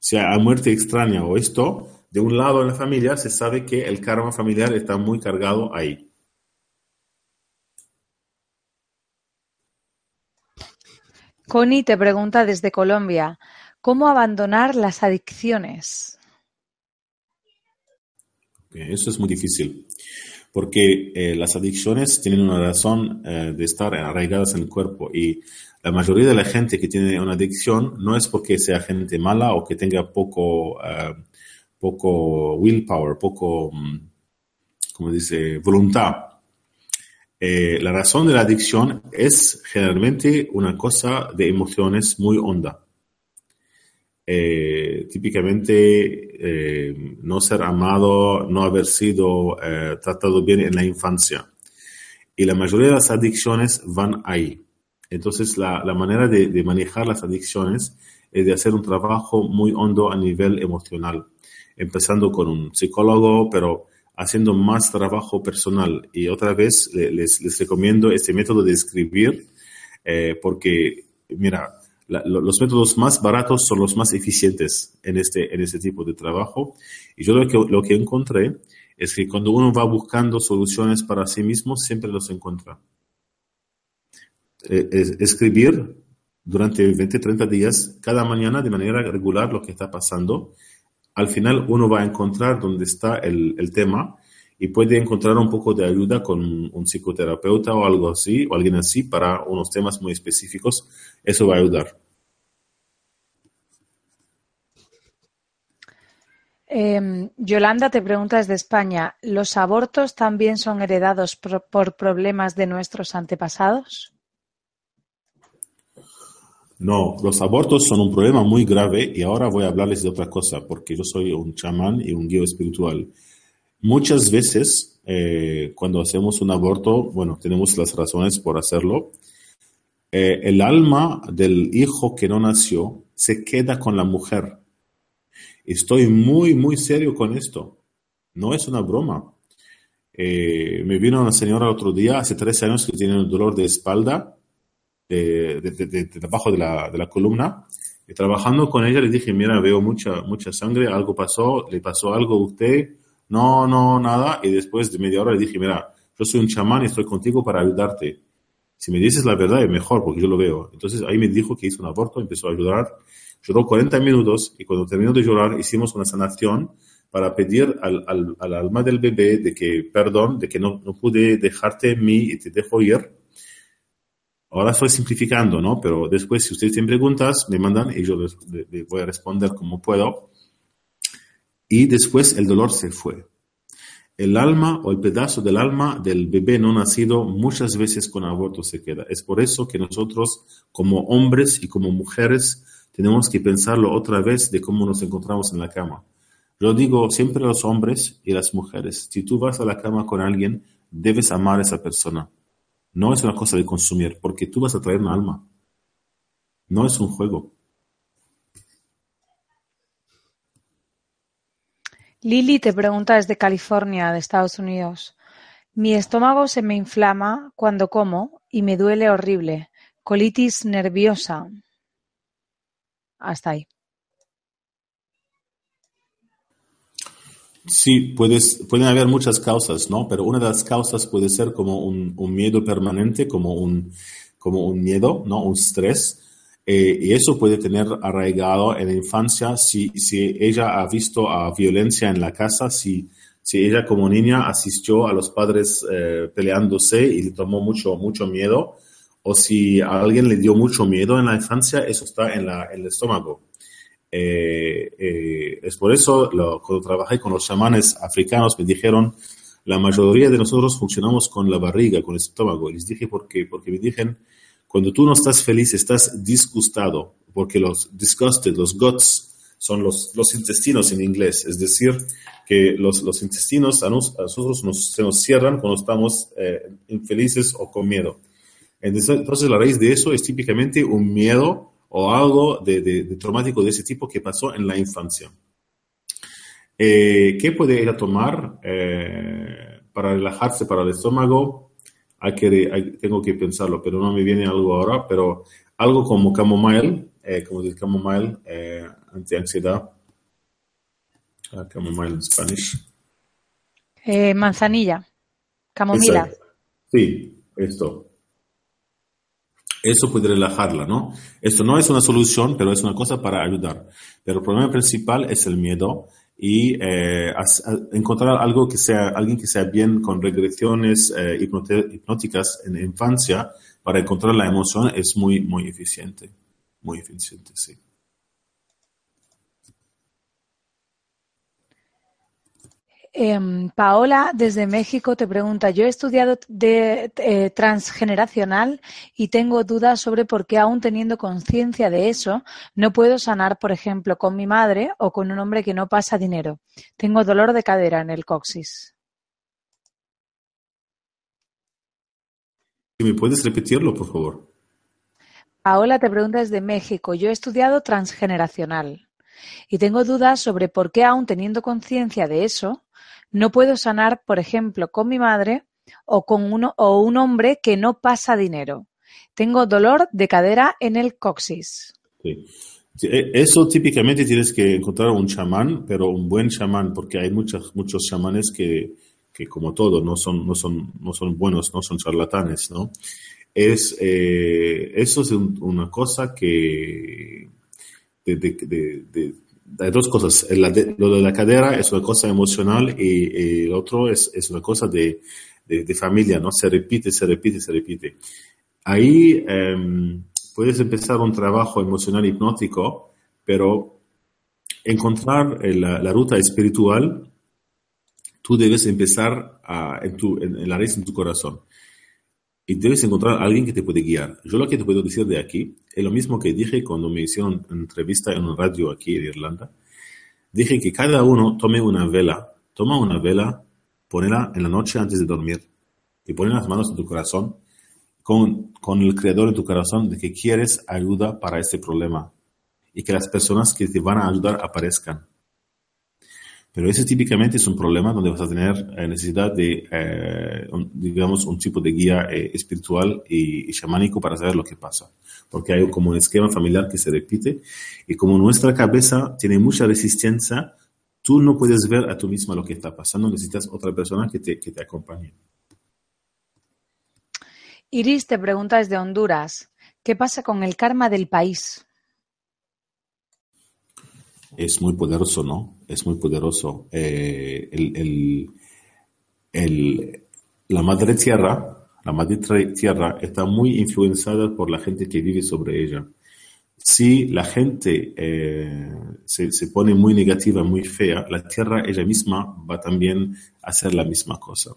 si hay muerte extraña o esto, de un lado en la familia se sabe que el karma familiar está muy cargado ahí. Connie te pregunta desde Colombia, ¿cómo abandonar las adicciones? Eso es muy difícil, porque eh, las adicciones tienen una razón eh, de estar arraigadas en el cuerpo y la mayoría de la gente que tiene una adicción no es porque sea gente mala o que tenga poco eh, poco willpower, poco, mm, como dice, voluntad. Eh, la razón de la adicción es generalmente una cosa de emociones muy honda. Eh, típicamente eh, no ser amado, no haber sido tratado bien en la infancia. Y la mayoría de las adicciones van ahí. Entonces la, manera de, de manejar las adicciones es de hacer un trabajo muy hondo a nivel emocional empezando con un psicólogo, pero haciendo más trabajo personal. Y otra vez les, les recomiendo este método de escribir, eh, porque, mira, los métodos más baratos son los más eficientes en este, en este tipo de trabajo. Y yo lo que, lo que encontré es que cuando uno va buscando soluciones para sí mismo, siempre los encuentra. Eh, escribir durante 20, 30 días, cada mañana de manera regular lo que está pasando al final uno va a encontrar dónde está el, tema y puede encontrar un poco de ayuda con un psicoterapeuta o algo así, o alguien así para unos temas muy específicos. Eso va a ayudar. Em, Yolanda te pregunta desde España, ¿los abortos también son heredados por problemas de nuestros antepasados? No, los abortos son un problema muy grave y ahora voy a hablarles de otra cosa, porque yo soy un chamán y un guía espiritual. Muchas veces, eh, cuando hacemos un aborto, bueno, tenemos las razones por hacerlo, eh, el alma del hijo que no nació se queda con la mujer. Estoy muy, muy serio con esto. No es una broma. Eh, me vino una señora el otro día, hace tres años, que tiene un dolor de espalda de, de, de la, de la columna. Y trabajando con ella le dije, mira, veo mucha, mucha sangre, algo pasó, le pasó algo a usted. No, no, nada. Y después de media hora le dije, mira, yo soy un chamán y estoy contigo para ayudarte. Si me dices la verdad es mejor porque yo lo veo. Entonces ahí me dijo que hizo un aborto, empezó a llorar, lloró 40 minutos y cuando terminó de llorar hicimos una sanación para pedir al, al, alma del bebé de que, perdón, de que no, no pude dejarte en mí y te dejo ir. Ahora estoy simplificando, ¿no? Pero después, si ustedes tienen preguntas, me mandan y yo les voy a responder como puedo. Y después el dolor se fue el alma o el pedazo del alma del bebé no nacido muchas veces con aborto se queda. Es por eso que nosotros como hombres y como mujeres tenemos que pensarlo otra vez de cómo nos encontramos en la cama. Yo digo siempre a los hombres y las mujeres, si tú vas a la cama con alguien, debes amar a esa persona. No es una cosa de consumir, porque tú vas a traer un alma. No es un juego. Lili te pregunta desde California, de Estados Unidos. Mi estómago se me inflama cuando como y me duele horrible. Colitis nerviosa. Hasta ahí. Sí, puedes, pueden haber muchas causas, ¿no? Pero una de las causas puede ser como un, miedo permanente, como un, como un miedo, ¿no? Un estrés eh, y eso puede tener arraigado en la infancia si, si ella ha visto a violencia en la casa, si, si ella como niña asistió a los padres eh, peleándose y le tomó mucho, mucho miedo, o si a alguien le dio mucho miedo en la infancia, eso está en, la, en el estómago. Eh, es por eso, cuando trabajé con los chamanes africanos, me dijeron, la mayoría de nosotros funcionamos con la barriga, con el estómago. Les dije, ¿por qué? Porque me dijeron, cuando tú no estás feliz, estás disgustado, porque los disgusted, los guts, son los, los intestinos en inglés. Es decir, que los, los intestinos a, nosotros nos, se nos cierran cuando estamos eh, infelices o con miedo. Entonces, la raíz de eso es típicamente un miedo o algo de, de, traumático de ese tipo que pasó en la infancia. Eh, ¿Qué puede ir a tomar eh, para relajarse para el estómago? hay que, tengo que pensarlo, pero no me viene algo ahora, pero algo como chamomile, eh, como dice chamomile, eh, ansiedad Uh, chamomile en Spanish. Eh, manzanilla, camomila. Sí, esto. Eso puede relajarla, ¿no? Esto no es una solución, pero es una cosa para ayudar. Pero el problema principal es el miedo y eh, encontrar algo que sea, alguien que sea bien con regresiones eh, hipnóticas en infancia para encontrar la emoción es muy, muy eficiente. Muy eficiente, sí. Em, Paola, desde México, te pregunta, yo he estudiado de, eh, transgeneracional y tengo dudas sobre por qué aún teniendo conciencia de eso, no puedo sanar, por ejemplo, con mi madre o con un hombre que no pasa dinero. Tengo dolor de cadera en el coxis. ¿Me puedes repetirlo, por favor? Paola te pregunta desde México, yo he estudiado transgeneracional y tengo dudas sobre por qué aún teniendo conciencia de eso, no puedo sanar, por ejemplo, con mi madre o con uno, o un hombre que no pasa dinero. Tengo dolor de cadera en el coxis. Sí. E, eso típicamente tienes que encontrar un chamán, pero un buen chamán, porque hay muchos, muchos chamanes que, como todo, no son, no, son, no son buenos, no son charlatanes, ¿no? Es, eh, eso es una cosa que de, de, hay dos cosas. lo de la cadera es una cosa emocional y, el otro es, es una cosa de, de, familia, ¿no? Se repite, se repite, se repite. Ahí em, puedes empezar un trabajo emocional hipnótico, pero encontrar la, la ruta espiritual, tú debes empezar a, en, tu, en, la raíz en tu corazón y debes encontrar a alguien que te puede guiar. Yo lo que te puedo decir de aquí es lo mismo que dije cuando me hicieron entrevista en un radio aquí en Irlanda. Dije que cada uno tome una vela, toma una vela, ponela en la noche antes de dormir y pone las manos en tu corazón con, con el creador en tu corazón de que quieres ayuda para este problema y que las personas que te van a ayudar aparezcan. Pero ese típicamente es un problema donde vas a tener eh, necesidad de, eh, digamos, un tipo de guía eh, espiritual y, y, para saber lo que pasa. Porque hay como un esquema familiar que se repite y como nuestra cabeza tiene mucha resistencia, tú no puedes ver a tú misma lo que está pasando, necesitas otra persona que te, que te acompañe. Iris te pregunta desde Honduras, ¿qué pasa con el karma del país? Es muy poderoso, ¿no? Es muy poderoso. Eh, la madre tierra, la madre tierra está muy influenciada por la gente que vive sobre ella. Si la gente eh, se, se, pone muy negativa, muy fea, la tierra ella misma va también a hacer la misma cosa.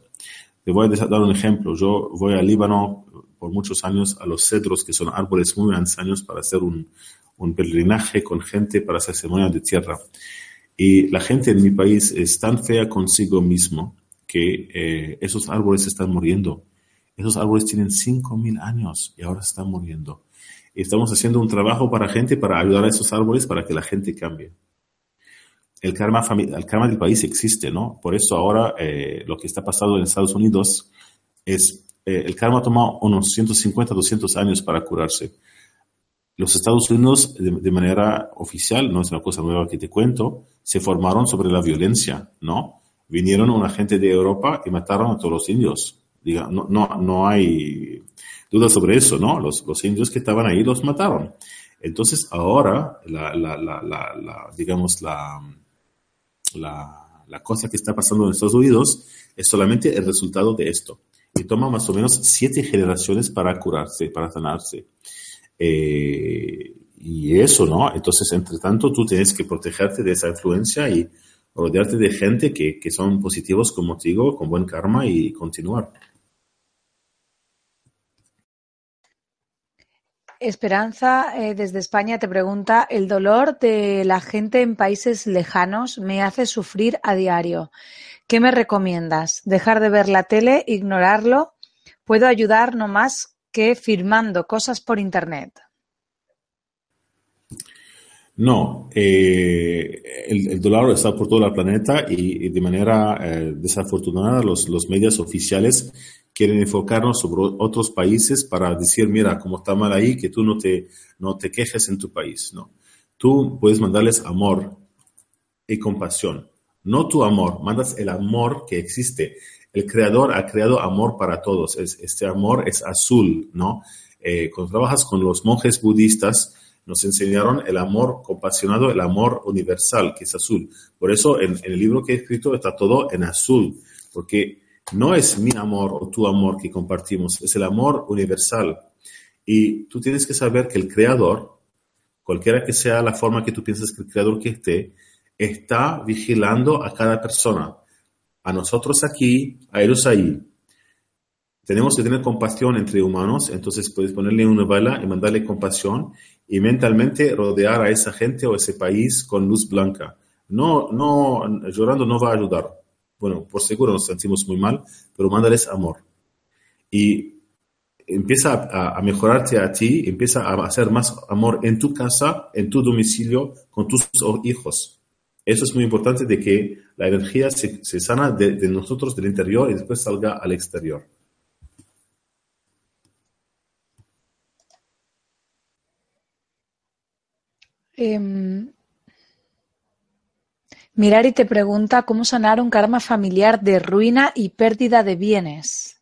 Te voy a dar un ejemplo. Yo voy al Líbano por muchos años a los cedros, que son árboles muy ancianos, para hacer un, un peregrinaje con gente para ceremonia de tierra. Y la gente en mi país es tan fea consigo mismo que eh, esos árboles están muriendo. Esos árboles tienen 5.000 años y ahora están muriendo. Estamos haciendo un trabajo para gente, para ayudar a esos árboles, para que la gente cambie. El karma, el karma del país existe, ¿no? Por eso ahora eh, lo que está pasando en Estados Unidos es, eh, el karma toma unos 150, 200 años para curarse. Los Estados Unidos, de, manera oficial, no es una cosa nueva que te cuento, se formaron sobre la violencia, ¿no? Vinieron una gente de Europa y mataron a todos los indios. Diga, no, no, no hay duda sobre eso, ¿no? Los, indios que estaban ahí los mataron. Entonces ahora, la, la, la, la digamos, la, la, cosa que está pasando en Estados Unidos es solamente el resultado de esto. Y toma más o menos siete generaciones para curarse, para sanarse. Eh, y eso, ¿no? Entonces, entre tanto, tú tienes que protegerte de esa influencia y rodearte de gente que, que son positivos como digo, con buen karma y continuar. Esperanza, eh, desde España, te pregunta, el dolor de la gente en países lejanos me hace sufrir a diario. ¿Qué me recomiendas? ¿Dejar de ver la tele? ¿Ignorarlo? ¿Puedo ayudar no más que firmando cosas por Internet? No, eh, el, dolor está por todo el planeta y, de manera eh, desafortunada los, los medios oficiales quieren enfocarnos sobre otros países para decir, mira, cómo está mal ahí, que tú no te, no te quejes en tu país. No, tú puedes mandarles amor y compasión. No tu amor, mandas el amor que existe. El creador ha creado amor para todos. este amor es azul, ¿no? Eh, cuando trabajas con los monjes budistas, nos enseñaron el amor compasionado, el amor universal, que es azul. Por eso en, el libro que he escrito está todo en azul, porque no es mi amor o tu amor que compartimos, es el amor universal. Y tú tienes que saber que el creador, cualquiera que sea la forma que tú piensas que el creador que esté, está vigilando a cada persona. A nosotros aquí, a ellos ahí. Tenemos que tener compasión entre humanos, entonces puedes ponerle una bala y mandarle compasión y mentalmente rodear a esa gente o ese país con luz blanca. No, no, llorando no va a ayudar. Bueno, por seguro nos sentimos muy mal, pero mándales amor. Y empieza a, mejorarte a ti, empieza a hacer más amor en tu casa, en tu domicilio, con tus hijos. Eso es muy importante de que la energía se, sana de, nosotros del interior y después salga al exterior. Eh, Mirari te pregunta cómo sanar un karma familiar de ruina y pérdida de bienes.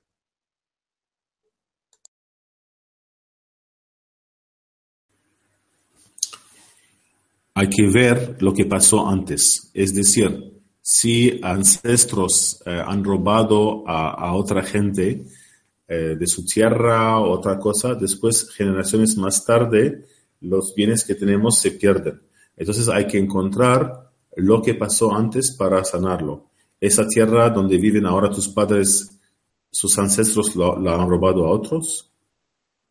Hay que ver lo que pasó antes, es decir, si ancestros eh, han robado a, otra gente eh, de su tierra o otra cosa, después generaciones más tarde los bienes que tenemos se pierden. Entonces hay que encontrar lo que pasó antes para sanarlo. Esa tierra donde viven ahora tus padres, sus ancestros la han robado a otros.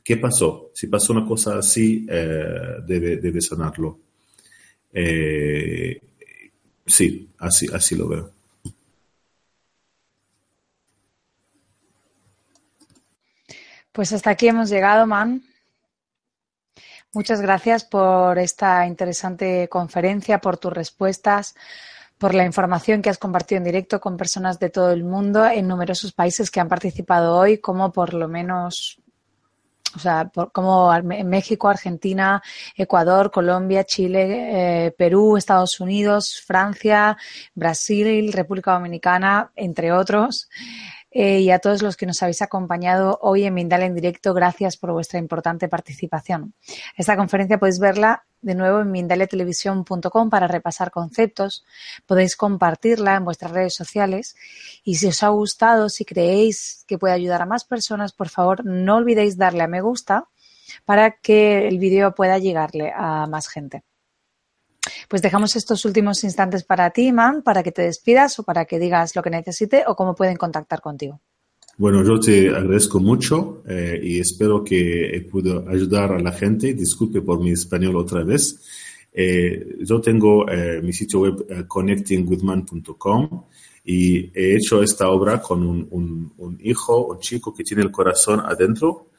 ¿Qué pasó? Si pasó una cosa así, eh, debe, sanarlo. Eh, sí, así, así lo veo. Pues hasta aquí hemos llegado, Man. Muchas gracias por esta interesante conferencia, por tus respuestas, por la información que has compartido en directo con personas de todo el mundo en numerosos países que han participado hoy, como por lo menos, o sea, como México, Argentina, Ecuador, Colombia, Chile, eh, Perú, Estados Unidos, Francia, Brasil, República Dominicana, entre otros. Eh, y a todos los que nos habéis acompañado hoy en Mindalia en directo. Gracias por vuestra importante participación. Esta conferencia podéis verla de nuevo en mindaliatelevisión.com para repasar conceptos. Podéis compartirla en vuestras redes sociales y si os ha gustado, si creéis que puede ayudar a más personas, por favor no olvidéis darle a me gusta para que el vídeo pueda llegarle a más gente. Pues dejamos estos últimos instantes para ti, Man, para que te despidas o para que digas lo que necesite o cómo pueden contactar contigo. Bueno, yo te agradezco mucho eh, y espero que pueda ayudar a la gente. Disculpe por mi español otra vez. Eh, yo tengo eh, mi sitio web connectingwithman.com y he hecho esta obra con un, hijo, un chico que tiene el corazón adentro.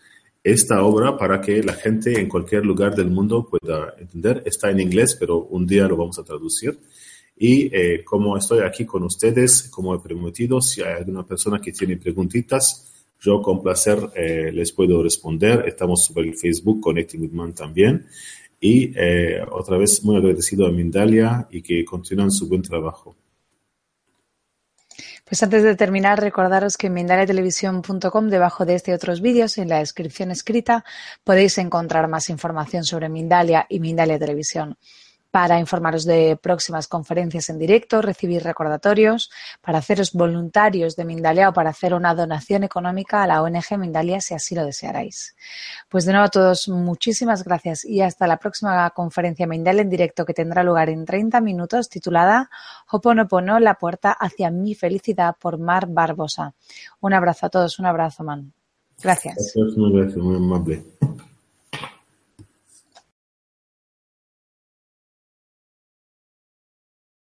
Esta obra para que la gente en cualquier lugar del mundo pueda entender. Está en inglés, pero un día lo vamos a traducir. Y eh, como estoy aquí con ustedes, como he prometido, si hay alguna persona que tiene preguntitas, yo con placer eh, les puedo responder. Estamos sobre el Facebook Connecting with Man también. Y eh, otra vez muy agradecido a Mindalia y que continúen su buen trabajo. Pues antes de terminar, recordaros que en mindaliatelevisión.com, debajo de este y otros vídeos, en la descripción escrita, podéis encontrar más información sobre Mindalia y Mindalia Televisión para informaros de próximas conferencias en directo, recibir recordatorios, para haceros voluntarios de Mindalia o para hacer una donación económica a la ONG Mindalia si así lo desearais. Pues de nuevo a todos, muchísimas gracias y hasta la próxima conferencia Mindalia en directo que tendrá lugar en 30 minutos titulada Hoponopono, la puerta hacia mi felicidad por Mar Barbosa. Un abrazo a todos, un abrazo, man. Gracias. Gracias.